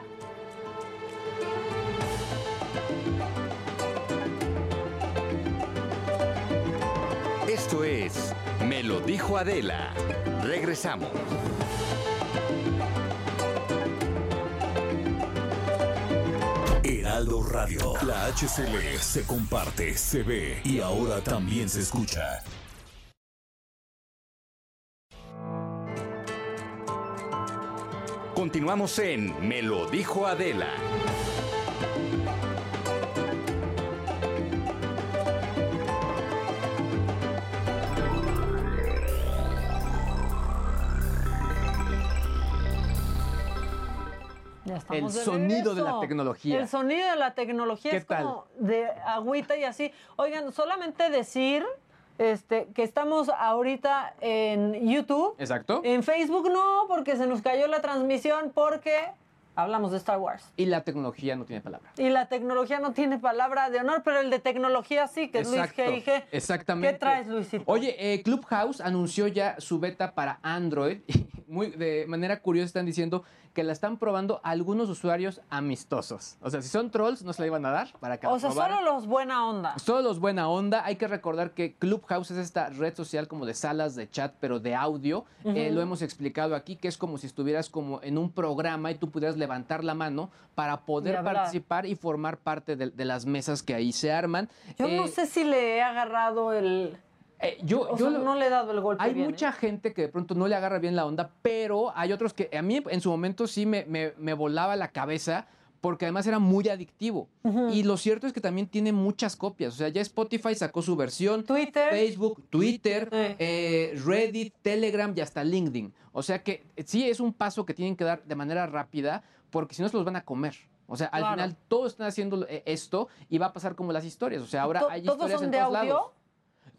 Esto es Me lo dijo Adela. Regresamos. Heraldo Radio. La HCL se comparte, se ve y ahora también se escucha. Continuamos en Me lo dijo Adela. El sonido de la tecnología. El sonido de la tecnología ¿Qué es como de agüita y así. Oigan, solamente decir este, que estamos ahorita en YouTube. Exacto. En Facebook no, porque se nos cayó la transmisión porque hablamos de Star Wars. Y la tecnología no tiene palabra. Y la tecnología no tiene palabra de honor, pero el de tecnología sí, que es Exacto, Luis G.I.G. Exactamente. ¿Qué traes, Luisito? Oye, eh, Clubhouse anunció ya su beta para Android. *laughs* y Muy, de manera curiosa están diciendo que la están probando algunos usuarios amistosos. O sea, si son trolls, no se la iban a dar para que O sea, probaran. solo los buena onda. Solo los buena onda. Hay que recordar que Clubhouse es esta red social como de salas de chat, pero de audio. Eh, lo hemos explicado aquí, que es como si estuvieras como en un programa y tú pudieras levantar la mano para poder participar y formar parte de, de las mesas que ahí se arman. Yo no Eh, sé si le he agarrado el... yo, o yo sea, no le he dado el golpe Hay bien, ¿eh? mucha gente que de pronto no le agarra bien la onda, pero hay otros que a mí en su momento sí me, me- me volaba la cabeza porque además era muy adictivo. Y lo cierto es que también tiene muchas copias. O sea, ya Spotify sacó su versión. Twitter. Facebook, Twitter, eh, Reddit, Telegram y hasta LinkedIn. O sea que eh, sí es un paso que tienen que dar de manera rápida porque si no se los van a comer. O sea, al Claro. final todos están haciendo eh, esto y va a pasar como las historias. O sea, ahora hay ¿Todos historias son en de todos audio? lados.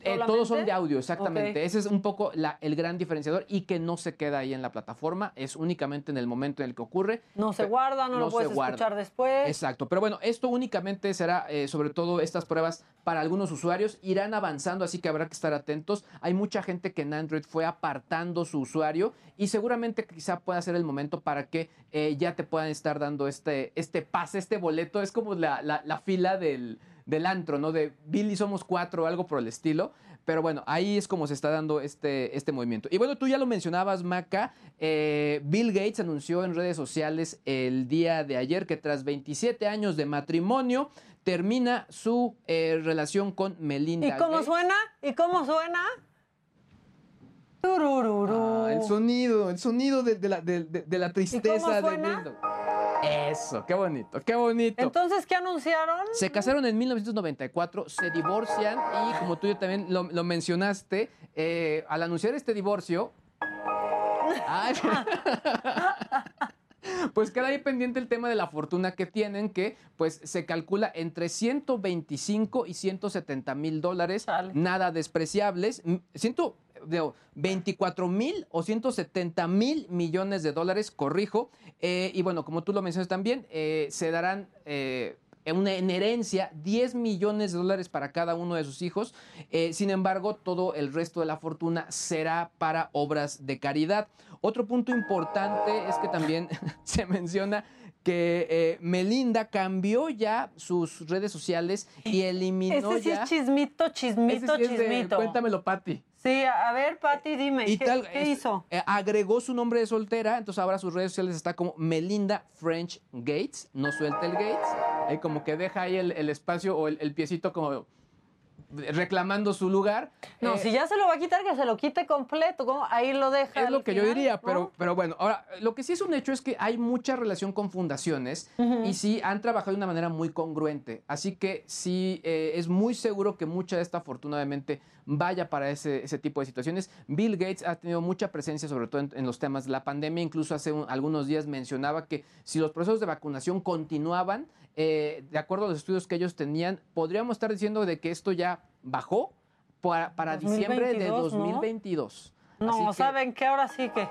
Eh, todos son de audio, exactamente. Ese es un poco la- el gran diferenciador y que no se queda ahí en la plataforma, es únicamente en el momento en el que ocurre. No se guarda, no, lo puedes guarda. escuchar después. Exacto, pero bueno, esto únicamente será eh, sobre todo estas pruebas para algunos usuarios, irán avanzando, así que habrá que estar atentos. Hay mucha gente que en Android fue apartando su usuario y seguramente quizá pueda ser el momento para que eh, ya te puedan estar dando este, este pase, este boleto, es como la, la- la fila del, del antro, ¿no? De Billy somos cuatro o algo por el estilo. Pero bueno, ahí es como se está dando este, este movimiento. Y bueno, tú ya lo mencionabas, Maca. eh, Bill Gates anunció en redes sociales el día de ayer que tras 27 años de matrimonio termina su eh, relación con Melinda ¿Y cómo Gates. suena? ¿Y cómo suena? Ah, el sonido, el sonido de, de la, de- la tristeza de suena? Windows. Eso, qué bonito, qué bonito. Entonces, ¿qué anunciaron? Se casaron en 1994, se divorcian y como tú ya también lo, lo mencionaste, eh, al anunciar este divorcio, Ay, *laughs* pues queda ahí pendiente el tema de la fortuna que tienen, que pues se calcula entre 125 y 170 mil dólares, nada despreciables. Siento, de 24 mil o 170 mil millones de dólares, corrijo. Eh, y bueno, como tú lo mencionas también, eh, se darán eh, en una en herencia 10 millones de dólares para cada uno de sus hijos. Eh, sin embargo, todo el resto de la fortuna será para obras de caridad. Otro punto importante es que también *laughs* se menciona que eh, Melinda cambió ya sus redes sociales y eliminó Ese sí ya... es chismito, chismito, Ese sí es de- chismito. cuéntamelo, Patti. Sí, a ver, Pati, dime, Y ¿qué, tal, qué es- hizo? eh, agregó su nombre de soltera, entonces ahora sus redes sociales está como Melinda French Gates, no suelta el Gates, ahí como que deja ahí el, el espacio o el, el piecito como reclamando su lugar. No, Eh, si ya se lo va a quitar, que se lo quite completo. ¿cómo? Ahí lo deja. Es lo que yo diría, ¿no? pero, pero bueno, ahora, lo que sí es un hecho es que hay mucha relación con fundaciones y sí han trabajado de una manera muy congruente. Así que sí eh, es muy seguro que mucha de esta afortunadamente vaya para ese, ese tipo de situaciones. Bill Gates ha tenido mucha presencia, sobre todo en, en los temas de la pandemia. Incluso hace un- algunos días mencionaba que si los procesos de vacunación continuaban, eh, de acuerdo a los estudios que ellos tenían, podríamos estar diciendo de que esto ya bajó para, para diciembre de 2022, ¿no? 2022. No, ¿saben qué? Ahora sí que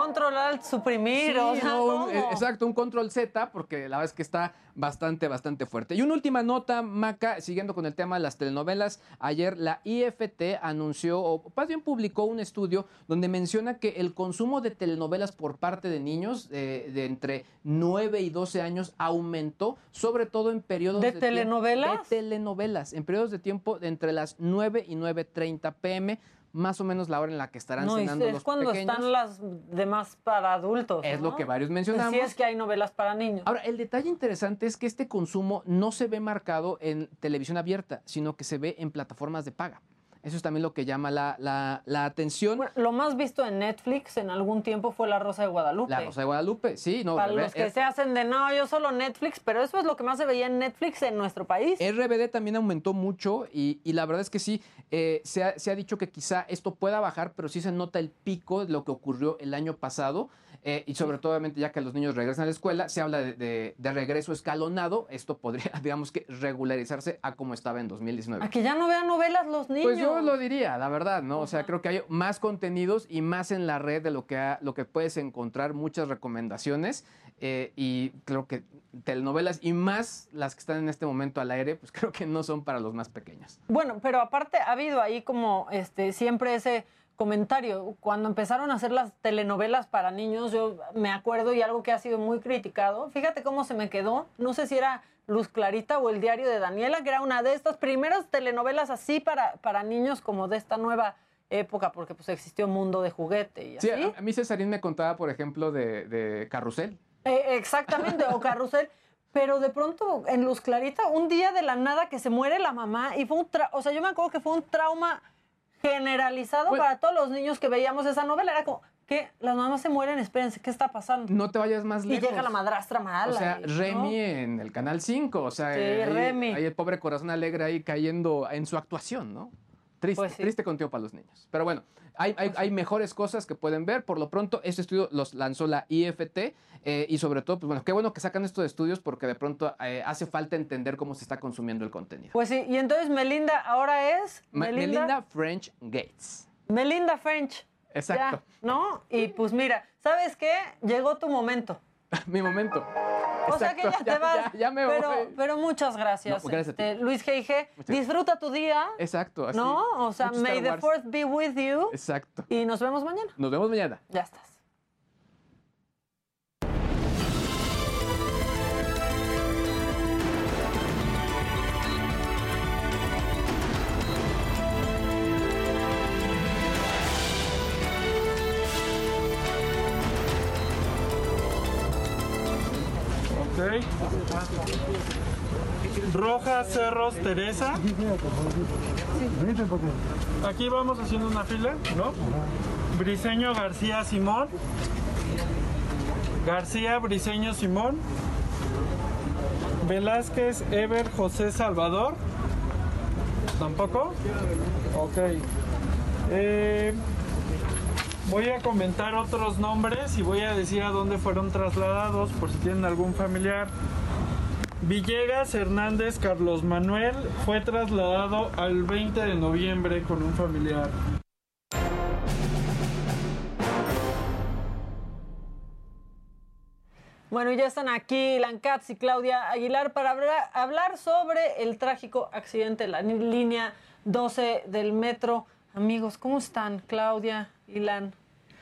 controlar, suprimir, Sí, o sea, no, un- ¿cómo? exacto, un control Z, porque la verdad es que está bastante, bastante fuerte. Y una última nota, Maca, siguiendo con el tema de las telenovelas. Ayer la IFT anunció, o más bien publicó un estudio donde menciona que el consumo de telenovelas por parte de niños eh, de entre 9 y 12 años aumentó, sobre todo en periodos ¿De tiempo- telenovelas? de telenovelas, en periodos de tiempo de entre las 9 y 9.30 pm, más o menos la hora en la que estarán No, cenando es los cuando pequeños. están las demás para adultos. Es ¿no? lo que varios mencionamos. Sí, es que hay novelas para niños. Ahora, el detalle interesante es que este consumo no se ve marcado en televisión abierta, sino que se ve en plataformas de paga. Eso es también lo que llama la, la- la atención. Lo más visto en Netflix en algún tiempo fue La Rosa de Guadalupe. la Rosa de Guadalupe, sí, no. para los que se hacen de no, yo solo Netflix, pero eso es lo que más se veía en Netflix en nuestro país. RBD también aumentó mucho y, y la verdad es que sí, eh, se, ha, se ha dicho que quizá esto pueda bajar, pero sí se nota el pico de lo que ocurrió el año pasado eh, y sobre todo obviamente ya que los niños regresan a la escuela, se habla de, de- de regreso escalonado, esto podría *laughs* digamos que regularizarse a como estaba en 2019. A que ya no vean novelas los niños. Pues yo lo diría, la verdad, ¿no? O sea, creo que hay más contenidos y más en la red de lo que, ha- lo que puedes encontrar, muchas recomendaciones. eh, y creo que telenovelas y más las que están en este momento al aire, pues *laughs* creo que no son para los más pequeños. Bueno, pero aparte ha habido ahí como este siempre ese comentario. Cuando empezaron a hacer las telenovelas para niños, yo me acuerdo y algo que ha sido muy criticado. Fíjate cómo se me quedó. No sé si era Luz Clarita o El Diario de Daniela, que era una de estas primeras telenovelas así para, para niños como de esta nueva época, porque pues existió Mundo de Juguete y así. Sí, a, a mí Cesarín me contaba, por ejemplo, de, de Carrusel. Eh, exactamente, o Carrusel. Pero de pronto en Luz Clarita, un día de la nada que se muere la mamá y fue un tra- o sea, yo me acuerdo que fue un trauma generalizado Pues para todos los niños que veíamos esa novela. Era como, ¿qué? Las mamás se mueren, espérense, ¿qué está pasando? No te vayas más Y lejos. llega la madrastra mala. O sea, y- ¿no? Remy en el Canal 5, o sea, Sí, Remy. ahí el pobre corazón alegre ahí cayendo en su actuación, ¿no? Triste, Pues sí. triste contigo para los niños. Pero bueno, hay, hay, hay mejores cosas que pueden ver. Por lo pronto, este estudio los lanzó la IFT eh, y sobre todo, pues bueno, qué bueno que sacan estos estudios porque de pronto eh, hace falta entender cómo se está consumiendo el contenido. Pues sí, y entonces Melinda ahora es Melinda, Melinda French Gates. Melinda French. Exacto. Ya, ¿No? Y pues mira, ¿sabes qué? Llegó tu momento. *laughs* Mi momento. O sea que *laughs* ya, te vas. ya- ya me pero, voy. pero muchas gracias. No, este, Luis G.I.G. Disfruta tu día. Exacto, así. ¿No? O sea, Mucho may the fourth be with you. Exacto. Y nos vemos mañana. Nos vemos mañana. Ya estás. Rojas Cerros Teresa. Aquí vamos haciendo una fila, ¿no? Briseño García Simón. García Briseño Simón. Velázquez Ever José Salvador. ¿Tampoco? Ok. Eh, Voy a comentar otros nombres y voy a decir a dónde fueron trasladados por si tienen algún familiar. Villegas Hernández Carlos Manuel fue trasladado al 20 de noviembre con un familiar. Bueno, ya están aquí Ilan Katz y Claudia Aguilar para hablar sobre el trágico accidente en la línea 12 del metro. Amigos, ¿cómo están? Claudia, Ilan.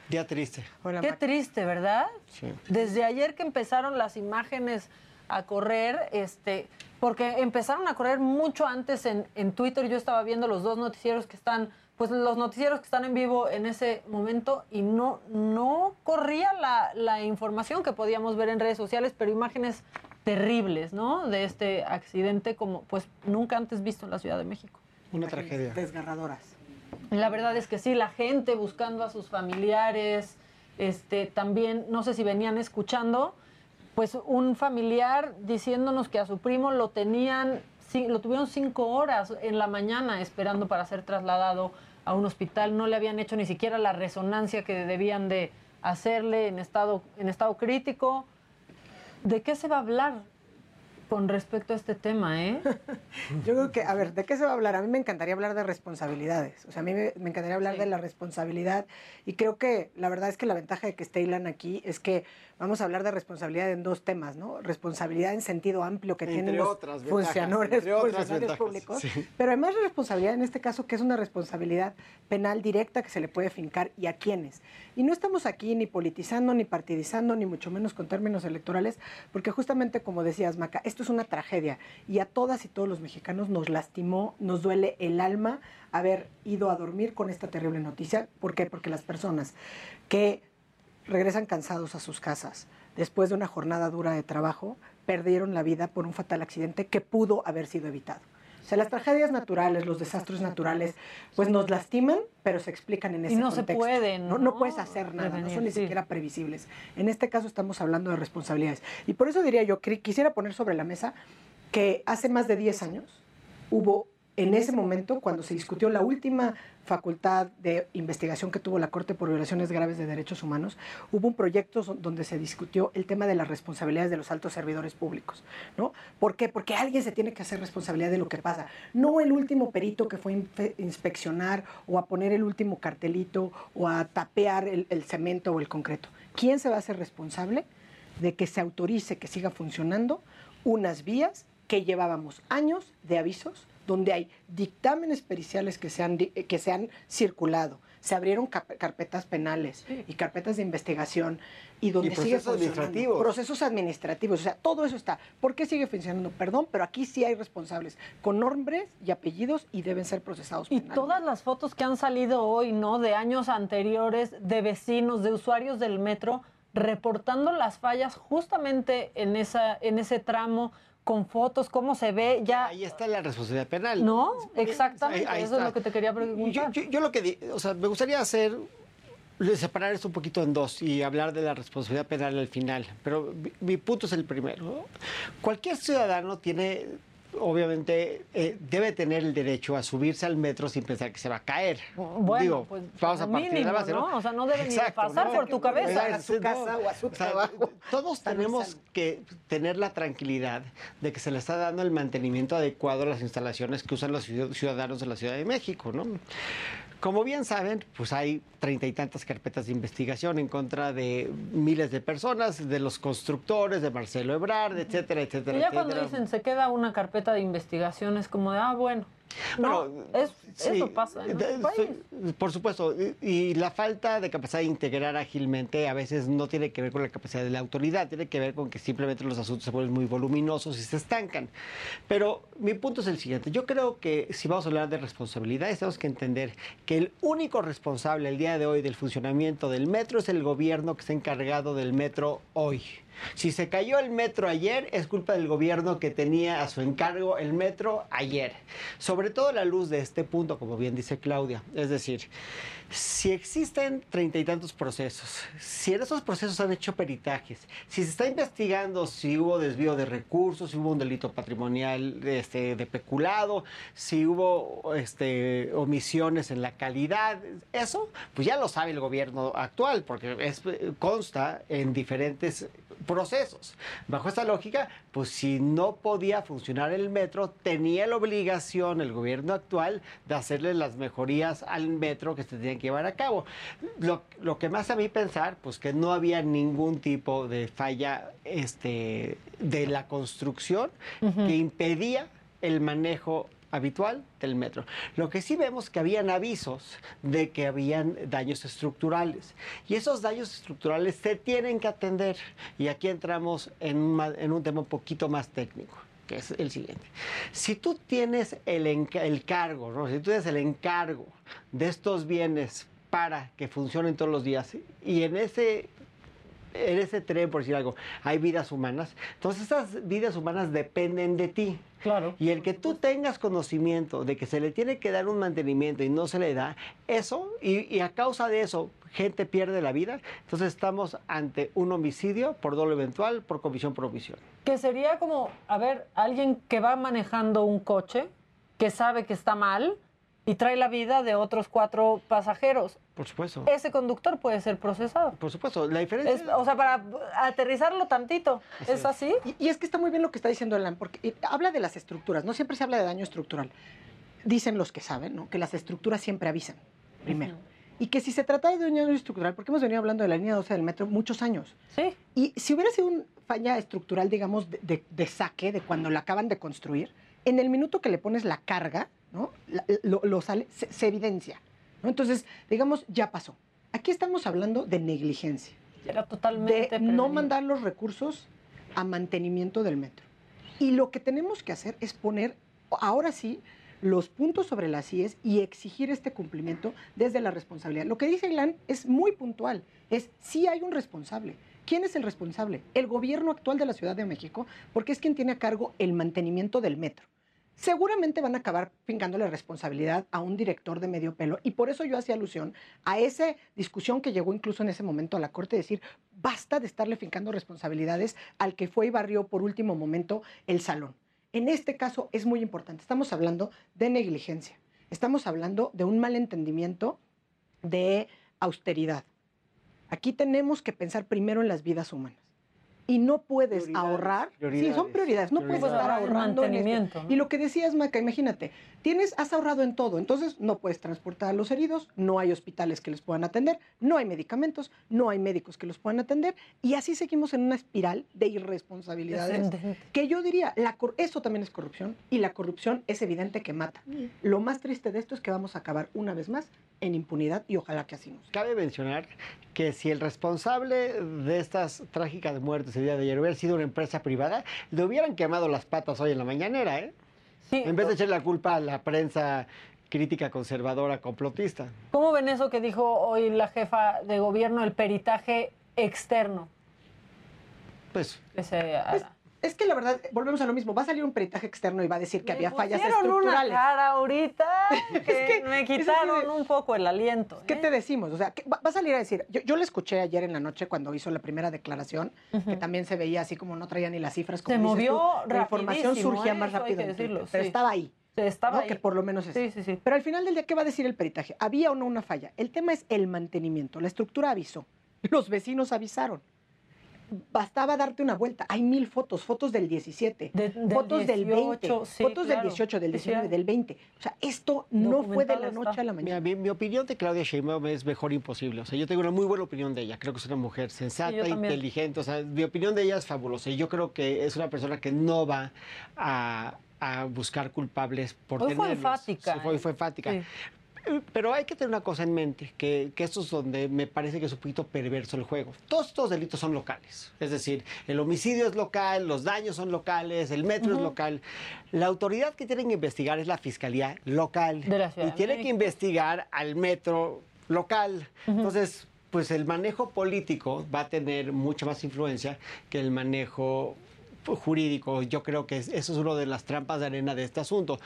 Día triste. Qué triste, ¿verdad? Sí. Desde ayer que empezaron las imágenes a correr, este, porque empezaron a correr mucho antes en, en Twitter. Yo estaba viendo los dos noticieros que están, pues los noticieros que están en vivo en ese momento y no, no corría la, la información que podíamos ver en redes sociales, pero imágenes terribles, ¿no? De este accidente como pues nunca antes visto en la Ciudad de México. Una tragedia. Desgarradoras. La verdad es que sí, la gente buscando a sus familiares, este, también, no sé si venían escuchando, pues un familiar diciéndonos que a su primo lo tenían, lo tuvieron cinco horas en la mañana esperando para ser trasladado a un hospital, no le habían hecho ni siquiera la resonancia que debían de hacerle en estado, en estado crítico. ¿De qué se va a hablar con respecto a este tema, eh? *laughs* Yo creo que, a ver, ¿de qué se va a hablar? A mí me encantaría hablar de responsabilidades. O sea, a mí me, me encantaría hablar de la responsabilidad. Y creo que la verdad es que la ventaja de que esté Ilan aquí es que vamos a hablar de responsabilidad en dos temas, ¿no? Responsabilidad en sentido amplio que Entre tienen los otras ventajas, funcionarios, ventajas, públicos. sí. Pero además responsabilidad en este caso que es una responsabilidad penal directa que se le puede fincar y a quiénes. Y no estamos aquí ni politizando, ni partidizando, ni mucho menos con términos electorales, porque justamente como decías, Maca, esto es una tragedia y a todas y todos los mexicanos nos lastimó, nos duele el alma haber ido a dormir con esta terrible noticia. ¿Por qué? Porque las personas que regresan cansados a sus casas después de una jornada dura de trabajo perdieron la vida por un fatal accidente que pudo haber sido evitado. O sea, las tragedias naturales, los desastres naturales, pues nos lastiman, pero se explican en Y ese no se contexto. pueden, No, ¿no? no puedes hacer nada, no son ni sí. siquiera previsibles. En este caso estamos hablando de responsabilidades. Y por eso diría yo, quisiera poner sobre la mesa que hace más de 10 años hubo en ese momento, cuando se discutió la última facultad de investigación que tuvo la Corte por violaciones graves de derechos humanos, hubo un proyecto donde se discutió el tema de las responsabilidades de los altos servidores públicos. ¿no? ¿Por qué? Porque alguien se tiene que hacer responsabilidad de lo que pasa. No el último perito que fue a inspeccionar o a poner el último cartelito o a tapear el, el cemento o el concreto. ¿Quién se va a hacer responsable de que se autorice que siga funcionando unas vías que llevábamos años de avisos, donde hay dictámenes periciales que se han, que se han circulado, se abrieron carpetas penales y carpetas de investigación y donde Y sigue procesos administrativos. Procesos administrativos, o sea, todo eso está. ¿Por qué sigue funcionando? Perdón, pero aquí sí hay responsables con nombres y apellidos y deben ser procesados Y penalmente. todas las fotos que han salido hoy, ¿no? De años anteriores, de vecinos, de usuarios del metro, reportando las fallas justamente en, esa, en ese tramo, con fotos, cómo se ve, ya... Ahí está la responsabilidad penal. No, exactamente, Ahí- ahí eso es lo que te quería Yo, preguntar. yo- yo lo que, di- o sea, me gustaría hacer, separar esto un poquito en dos y hablar de la responsabilidad penal al final, pero mi, mi punto es el primero. Cualquier ciudadano tiene, obviamente, eh, debe tener el derecho a subirse al metro sin pensar que se va a caer. Bueno, Digo, pues vamos a partir de la base, ¿no? O sea, no debe ni de Exacto, pasar ¿no? por tu cabeza. A su no. casa o a su O sea, trabajo. Todos tenemos que tener la tranquilidad de que se le está dando el mantenimiento adecuado a las instalaciones que usan los ciud- ciudadanos de la Ciudad de México, ¿no? Como bien saben, pues hay treinta y tantas carpetas de investigación en contra de miles de personas, de los constructores, de Marcelo Ebrard, etcétera, etcétera, Y ya cuando dicen se queda una carpeta de investigación, es como de, ah, bueno. No, es, Sí, eso pasa país. sí, Por supuesto, y, y la falta de capacidad de integrar ágilmente a veces no tiene que ver con la capacidad de la autoridad, tiene que ver con que simplemente los asuntos se vuelven muy voluminosos y se estancan. Pero mi punto es el siguiente, yo creo que si vamos a hablar de responsabilidades tenemos que entender que el único responsable el día de hoy del funcionamiento del metro es el gobierno que está encargado del metro hoy. Si se cayó el metro ayer, es culpa del gobierno que tenía a su encargo el metro ayer. Sobre todo la luz de este punto, como bien dice Claudia. Es decir, si existen treinta y tantos procesos, si en esos procesos han hecho peritajes, si se está investigando si hubo desvío de recursos, si hubo un delito patrimonial este, de peculado, si hubo este, omisiones en la calidad, eso, pues ya lo sabe el gobierno actual, porque es, consta en diferentes procesos. Bajo esta lógica, pues si no podía funcionar el metro, tenía la obligación el gobierno actual de hacerle las mejorías al metro que se tenían que llevar a cabo. Lo, lo que más a mí pensar, pues que no había ningún tipo de falla este, de la construcción que impedía el manejo habitual del metro. Lo que sí vemos que habían avisos de que habían daños estructurales y esos daños estructurales se tienen que atender y aquí entramos en un, en un tema un poquito más técnico que es el siguiente. Si tú tienes el, el cargo, ¿no? si tú tienes el encargo de estos bienes para que funcionen todos los días y en ese en ese tren, por decir algo, hay vidas humanas. Entonces, esas vidas humanas dependen de ti. Claro. Y el que tú tengas conocimiento de que se le tiene que dar un mantenimiento y no se le da, eso, y, y a causa de eso, gente pierde la vida, entonces estamos ante un homicidio por doble eventual, por comisión por omisión. Que sería como, a ver, alguien que va manejando un coche, que sabe que está mal y trae la vida de otros cuatro pasajeros. Por supuesto. Ese conductor puede ser procesado. Por supuesto, la diferencia... Es- o sea, para aterrizarlo tantito. ¿Es así? Y, y es que está muy bien lo que está diciendo Alan, porque eh, habla de las estructuras, no siempre se habla de daño estructural. Dicen los que saben, ¿no? Que las estructuras siempre avisan, primero. Y que si se trata de daño estructural, porque hemos venido hablando de la línea 12 del metro muchos años. Sí. Y si hubiera sido una falla estructural, digamos, de, de- de saque, de cuando la acaban de construir, en el minuto que le pones la carga, ¿no? Lo, lo sale, se, se evidencia. ¿no? Entonces, digamos, ya pasó. Aquí estamos hablando de negligencia. Era totalmente De no mandar los recursos a mantenimiento del metro. Y lo que tenemos que hacer es poner, ahora sí, los puntos sobre las IES y exigir este cumplimiento desde la responsabilidad. Lo que dice Ilan es muy puntual, es si hay un responsable. ¿Quién es el responsable? El gobierno actual de la Ciudad de México, porque es quien tiene a cargo el mantenimiento del metro. Seguramente van a acabar fincándole responsabilidad a un director de medio pelo y por eso yo hacía alusión a esa discusión que llegó incluso en ese momento a la Corte, decir, basta de estarle fincando responsabilidades al que fue y barrió por último momento el salón. En este caso es muy importante, estamos hablando de negligencia, estamos hablando de un malentendimiento de austeridad. Aquí tenemos que pensar primero en las vidas humanas. Y no puedes Prioridades, ahorrar. Sí, prioridades, son prioridades. No puedes estar ahorrando en esto. mantenimiento, ¿no? Y lo que decías, Maca, imagínate, tienes, has ahorrado en todo, entonces no puedes transportar a los heridos, no hay hospitales que les puedan atender, no hay medicamentos, no hay médicos que los puedan atender, y así seguimos en una espiral de irresponsabilidades. Que yo diría, la eso también es corrupción, y la corrupción es evidente que mata. Lo más triste de esto es que vamos a acabar una vez más en impunidad, y ojalá que así no sea. Cabe mencionar que si el responsable de estas trágicas muertes el día de ayer hubiera sido una empresa privada, le hubieran quemado las patas hoy en la mañanera, ¿eh? en vez de echar la culpa a la prensa crítica conservadora complotista. ¿Cómo ven eso que dijo hoy la jefa de gobierno, el peritaje externo? Pues, Ese, Pues, es que la verdad, volvemos a lo mismo, va a salir un peritaje externo y va a decir que había fallas pusieron una estructurales. cara ahorita *laughs* que, que me es quitaron de- un poco el aliento. ¿Qué te decimos? O sea, que va, va a salir a decir, yo, yo le escuché ayer en la noche cuando hizo la primera declaración, que también se veía así como no traía ni las cifras. Como Se movió tú, La información surgía ¿eh? más rápido Twitter, decirlo, pero estaba ahí. Estaba ¿no? ahí. Que por lo menos es. Sí, sí, sí. Pero al final del día, ¿qué va a decir el peritaje? ¿Había o no una falla? El tema es el mantenimiento. La estructura avisó. Los vecinos avisaron. Bastaba darte una vuelta. Hay mil fotos, fotos del 17, del fotos del 20, 18, sí, fotos claro. del 18, del Sí, sí, 19, hay. del 20. O sea, esto no fue de la noche está. a la mañana. Mira, mi, mi opinión de Claudia Sheinbaum es mejor imposible. O sea, yo tengo una muy buena opinión de ella. Creo que es una mujer sensata, Sí, inteligente. O sea, mi opinión de ella es fabulosa. Y yo creo que es una persona que no va a, a buscar culpables por Hoy fue tenerlos. enfática, Sí, fue, ¿eh? fue enfática. Sí. Pero hay que tener una cosa en mente, que, que esto es donde me parece que es un poquito perverso el juego. Todos estos delitos son locales. Es decir, el homicidio es local, los daños son locales, el metro es local. La autoridad que tiene que investigar es la Fiscalía local. De la y tiene que investigar al metro local. Entonces, pues el manejo político va a tener mucha más influencia que el manejo jurídico. Yo creo que es- eso es una de las trampas de arena de este asunto.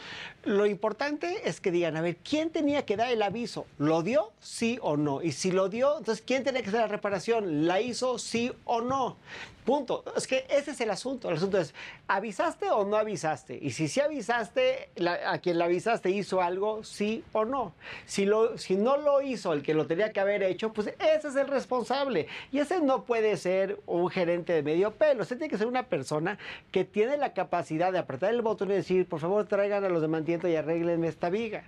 Lo importante es que digan, a ver, ¿quién tenía que dar el aviso? ¿Lo dio? Sí o no. Y si lo dio, entonces, ¿quién tenía que hacer la reparación? ¿La hizo? Sí o no. Punto. Es que ese es el asunto. El asunto es, ¿avisaste o no avisaste? Y si sí avisaste, la- a quien la avisaste hizo algo, sí o no. Si, lo, si no lo hizo el que lo tenía que haber hecho, pues ese es el responsable. Y ese no puede ser un gerente de medio pelo. Ese tiene que ser una persona que tiene la capacidad de apretar el botón y decir, por favor, traigan a los de mantiento y arréglenme esta viga.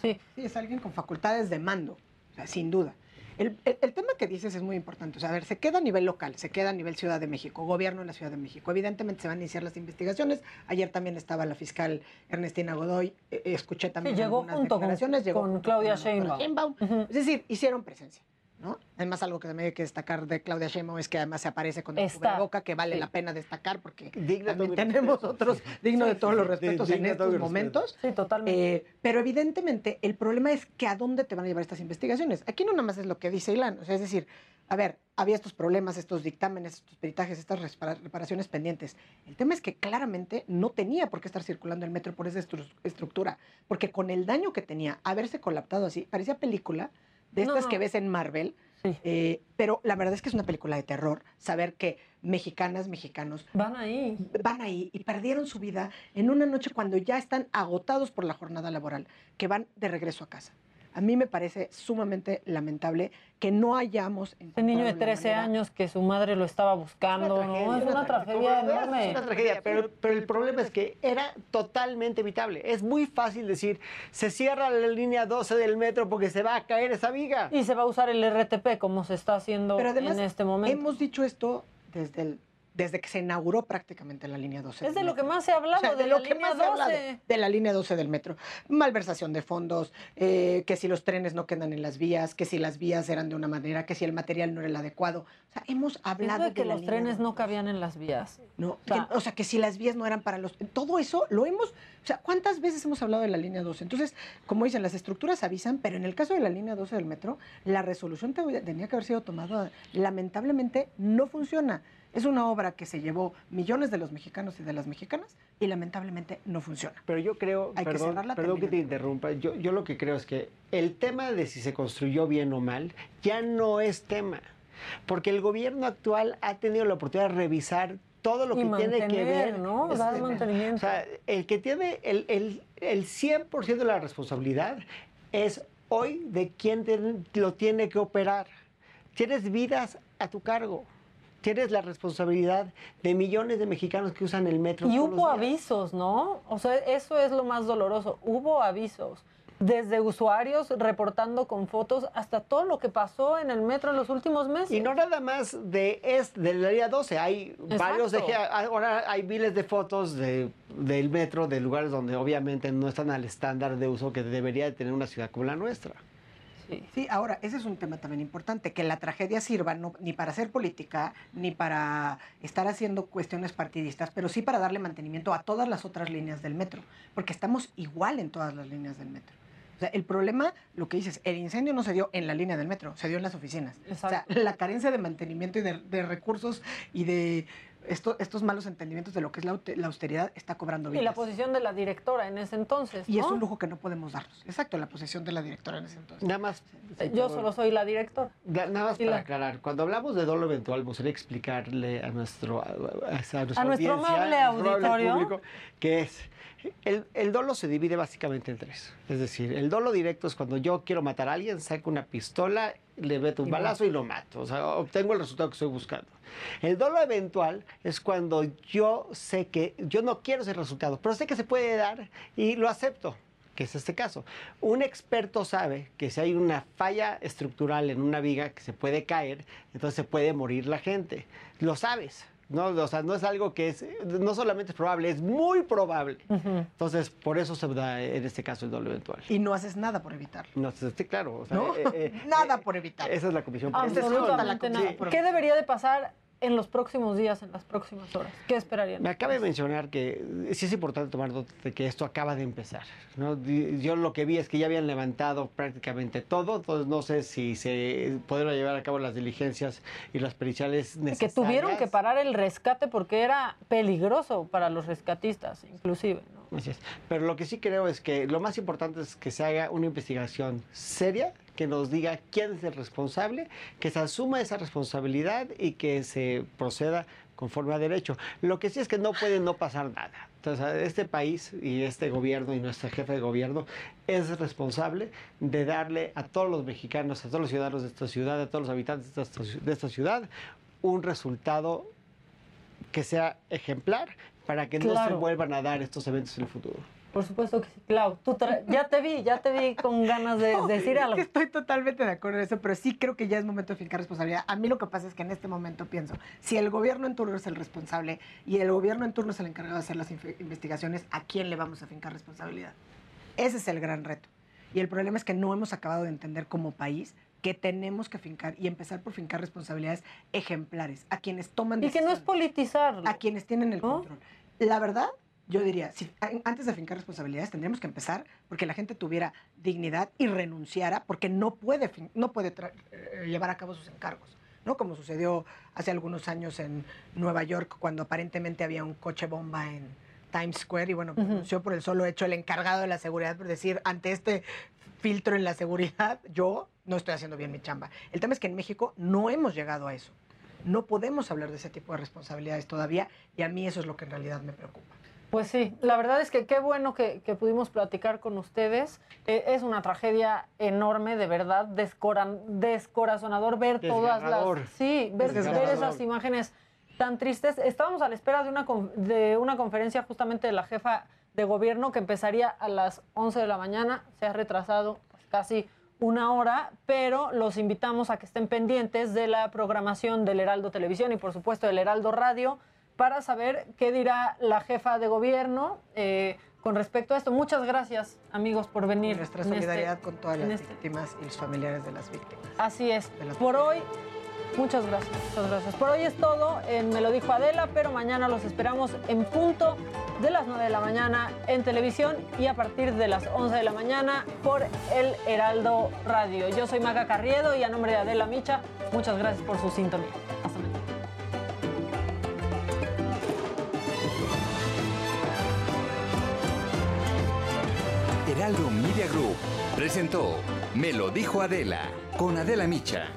Sí. Sí, es alguien con facultades de mando, o sea, sin duda. El, el- el tema que dices es muy importante. O sea, a ver, se queda a nivel local, se queda a nivel Ciudad de México, gobierno en la Ciudad de México. Evidentemente se van a iniciar las investigaciones. Ayer también estaba la fiscal Ernestina Godoy. eh, escuché también Sí, llegó algunas junto con- declaraciones. llegó con Claudia la doctora Sheinbaum. Es decir, hicieron presencia. ¿No? Además, algo que también hay que destacar de Claudia Sheinbaum es que además se aparece con el boca que vale Sí. la pena destacar porque Digna también tenemos respeto. otros dignos Sí, de todos sí, los respetos en estos momentos. Sí, totalmente. Eh, pero evidentemente el problema es que a dónde te van a llevar estas investigaciones. Aquí no nada más es lo que dice Ilan, o sea, es decir, a ver, había estos problemas, estos dictámenes, estos peritajes, estas repara- reparaciones pendientes. El tema es que claramente no tenía por qué estar circulando el metro por esa estru- estructura, porque con el daño que tenía, haberse colaptado así, parecía película de estas no. que ves en Marvel, eh, pero la verdad es que es una película de terror, saber que mexicanas, mexicanos Van ahí. van ahí y perdieron su vida en una noche cuando ya están agotados por la jornada laboral, que van de regreso a casa. A mí me parece sumamente lamentable que no hayamos Ese niño de 13 años que su madre lo estaba buscando, ¿no? Es una tragedia enorme. Es una tragedia, pero, pero el problema es que era totalmente evitable. Es muy fácil decir, se cierra la línea 12 del metro porque se va a caer esa viga. Y se va a usar el RTP como se está haciendo Pero además en este momento. hemos dicho esto desde el desde que se inauguró prácticamente la línea 12. Es de lo que más se ha hablado, O sea, de, lo la que línea más se ha hablado, 12. de la línea 12 del metro. Malversación de fondos, eh, que si los trenes no quedan en las vías, que si las vías eran de una manera, que si el material no era el adecuado. O sea, hemos hablado de que la los línea trenes no cabían en las vías. No, O sea, que- o sea, que si las vías no eran para los... Todo eso lo hemos... O sea, ¿cuántas veces hemos hablado de la línea 12? Entonces, como dicen, las estructuras avisan, pero en el caso de la línea 12 del metro, la resolución te- tenía que haber sido tomada. Lamentablemente no funciona. Es una obra que se llevó millones de los mexicanos y de las mexicanas y lamentablemente no funciona. Pero yo creo, Hay que perdón, cerrarla, perdón que te interrumpa, yo, yo lo que creo es que el tema de si se construyó bien o mal ya no es tema, porque el gobierno actual ha tenido la oportunidad de revisar todo lo Y que tiene que ver. ¿no? Dar Este, mantenimiento. O sea, el que tiene el, el, el 100% de la responsabilidad es hoy de quien te- lo tiene que operar. Tienes vidas a tu cargo. Tienes la responsabilidad de millones de mexicanos que usan el metro. Y hubo avisos, ¿no? O sea, eso es lo más doloroso. Hubo avisos. Desde usuarios reportando con fotos hasta todo lo que pasó en el metro en los últimos meses. Y no nada más de es de la línea 12, hay varios eje- ahora hay miles de fotos de, del metro de lugares donde obviamente no están al estándar de uso que debería de tener una ciudad como la nuestra. Sí, ahora, ese es un tema también importante, que la tragedia sirva no- ni para hacer política, ni para estar haciendo cuestiones partidistas, pero sí para darle mantenimiento a todas las otras líneas del metro, porque estamos igual en todas las líneas del metro. O sea, el problema, lo que dices, el incendio no se dio en la línea del metro, se dio en las oficinas. O sea, la carencia de mantenimiento y de, de recursos y de esto- estos malos entendimientos de lo que es la, austeridad está cobrando Y vidas. la posición de la directora en ese entonces. Y es un lujo que no podemos darnos. Exacto, la posición de la directora en ese entonces. Nada más. Yo solo soy la directora. Da- Nada más Y para la- aclarar, cuando hablamos de dolo eventual, me gustaría explicarle a nuestro, a, a- a A nuestro audiencia, amable a nuestro amable auditorio. público, que es, el, el dolo se divide básicamente en tres. Es decir, el dolo directo es cuando yo quiero matar a alguien, saco una pistola, le meto un Y balazo y lo mato. O sea, obtengo el resultado que estoy buscando. El dolo eventual es cuando yo sé que yo no quiero ese resultado, pero sé que se puede dar y lo acepto que es este caso. Un experto sabe que si hay una falla estructural en una viga que se puede caer, entonces se puede morir la gente. Lo sabes. No, o sea, no es algo que es, no solamente es probable, es muy probable. Entonces, por eso se da en este caso el doble eventual. Y no haces nada por evitarlo. No, sí, claro. o sea, ¿No? eh, eh, *laughs* nada por evitarlo. esa es la comisión. Absolutamente nada. ¿Qué debería de pasar en los próximos días, en las próximas horas? ¿Qué esperarían? Me acaba de mencionar que eh, sí es importante tomar nota de que esto acaba de empezar. ¿no? Yo lo que vi es que ya habían levantado prácticamente todo, entonces no sé si se pudieron llevar a cabo las diligencias y las periciales que necesarias. tuvieron que parar el rescate porque era peligroso para los rescatistas, inclusive. ¿no? Así es. Pero lo que sí creo es que lo más importante es que se haga una investigación seria, que nos diga quién es el responsable, que se asuma esa responsabilidad y que se proceda conforme a derecho. Lo que sí es que no puede no pasar nada. Entonces, este país y este gobierno y nuestra jefe de gobierno es responsable de darle a todos los mexicanos, a todos los ciudadanos de esta ciudad, a todos los habitantes de esta, de esta ciudad, un resultado que sea ejemplar para que no se vuelvan a dar estos eventos en el futuro. Por supuesto que sí. Clau, tú ya te vi, ya te vi con ganas de *laughs* No, decir algo. que estoy totalmente de acuerdo en eso, pero sí creo que ya es momento de fincar responsabilidad. A mí lo que pasa es que en este momento pienso, si el gobierno en turno es el responsable y el gobierno en turno es el encargado de hacer las investigaciones, ¿a quién le vamos a fincar responsabilidad? Ese es el gran reto. Y el problema es que no hemos acabado de entender como país que tenemos que fincar y empezar por fincar responsabilidades ejemplares a quienes toman Y que no es politizar. a quienes tienen el control. La verdad, yo diría, si, antes de fincar responsabilidades, tendríamos que empezar porque la gente tuviera dignidad y renunciara porque no puede, no puede eh, llevar a cabo sus encargos. ¿no? Como sucedió hace algunos años en Nueva York, cuando aparentemente había un coche bomba en Times Square y bueno, renunció por el solo hecho el encargado de la seguridad, por decir, ante este filtro en la seguridad, *laughs* yo no estoy haciendo bien mi chamba. El tema es que en México no hemos llegado a eso. No podemos hablar de ese tipo de responsabilidades todavía y a mí eso es lo que en realidad me preocupa. Pues sí, la verdad es que qué bueno que, que pudimos platicar con ustedes. Eh, es una tragedia enorme, de verdad, descoran- descorazonador ver todas las... Sí, ver, esas imágenes tan tristes. Estábamos a la espera de una, de una conferencia justamente de la jefa de gobierno que empezaría a las 11 de la mañana. Se ha retrasado pues, casi una hora, pero los invitamos a que estén pendientes de la programación del Heraldo Televisión y por supuesto del Heraldo Radio para saber qué dirá la jefa de gobierno eh, con respecto a esto. Muchas gracias, amigos, por venir. Nuestra este- solidaridad con todas las este- víctimas y los familiares de las víctimas. Así es. Por hoy, muchas gracias, muchas gracias. Por hoy es todo en Me lo dijo Adela, pero mañana los esperamos en punto de las 9 de la mañana en televisión y a partir de las 11 de la mañana por el Heraldo Radio. Yo soy Maca Carriedo y a nombre de Adela Micha, muchas gracias por su sintonía. Hasta Heraldo Media Group presentó Me lo dijo Adela con Adela Micha.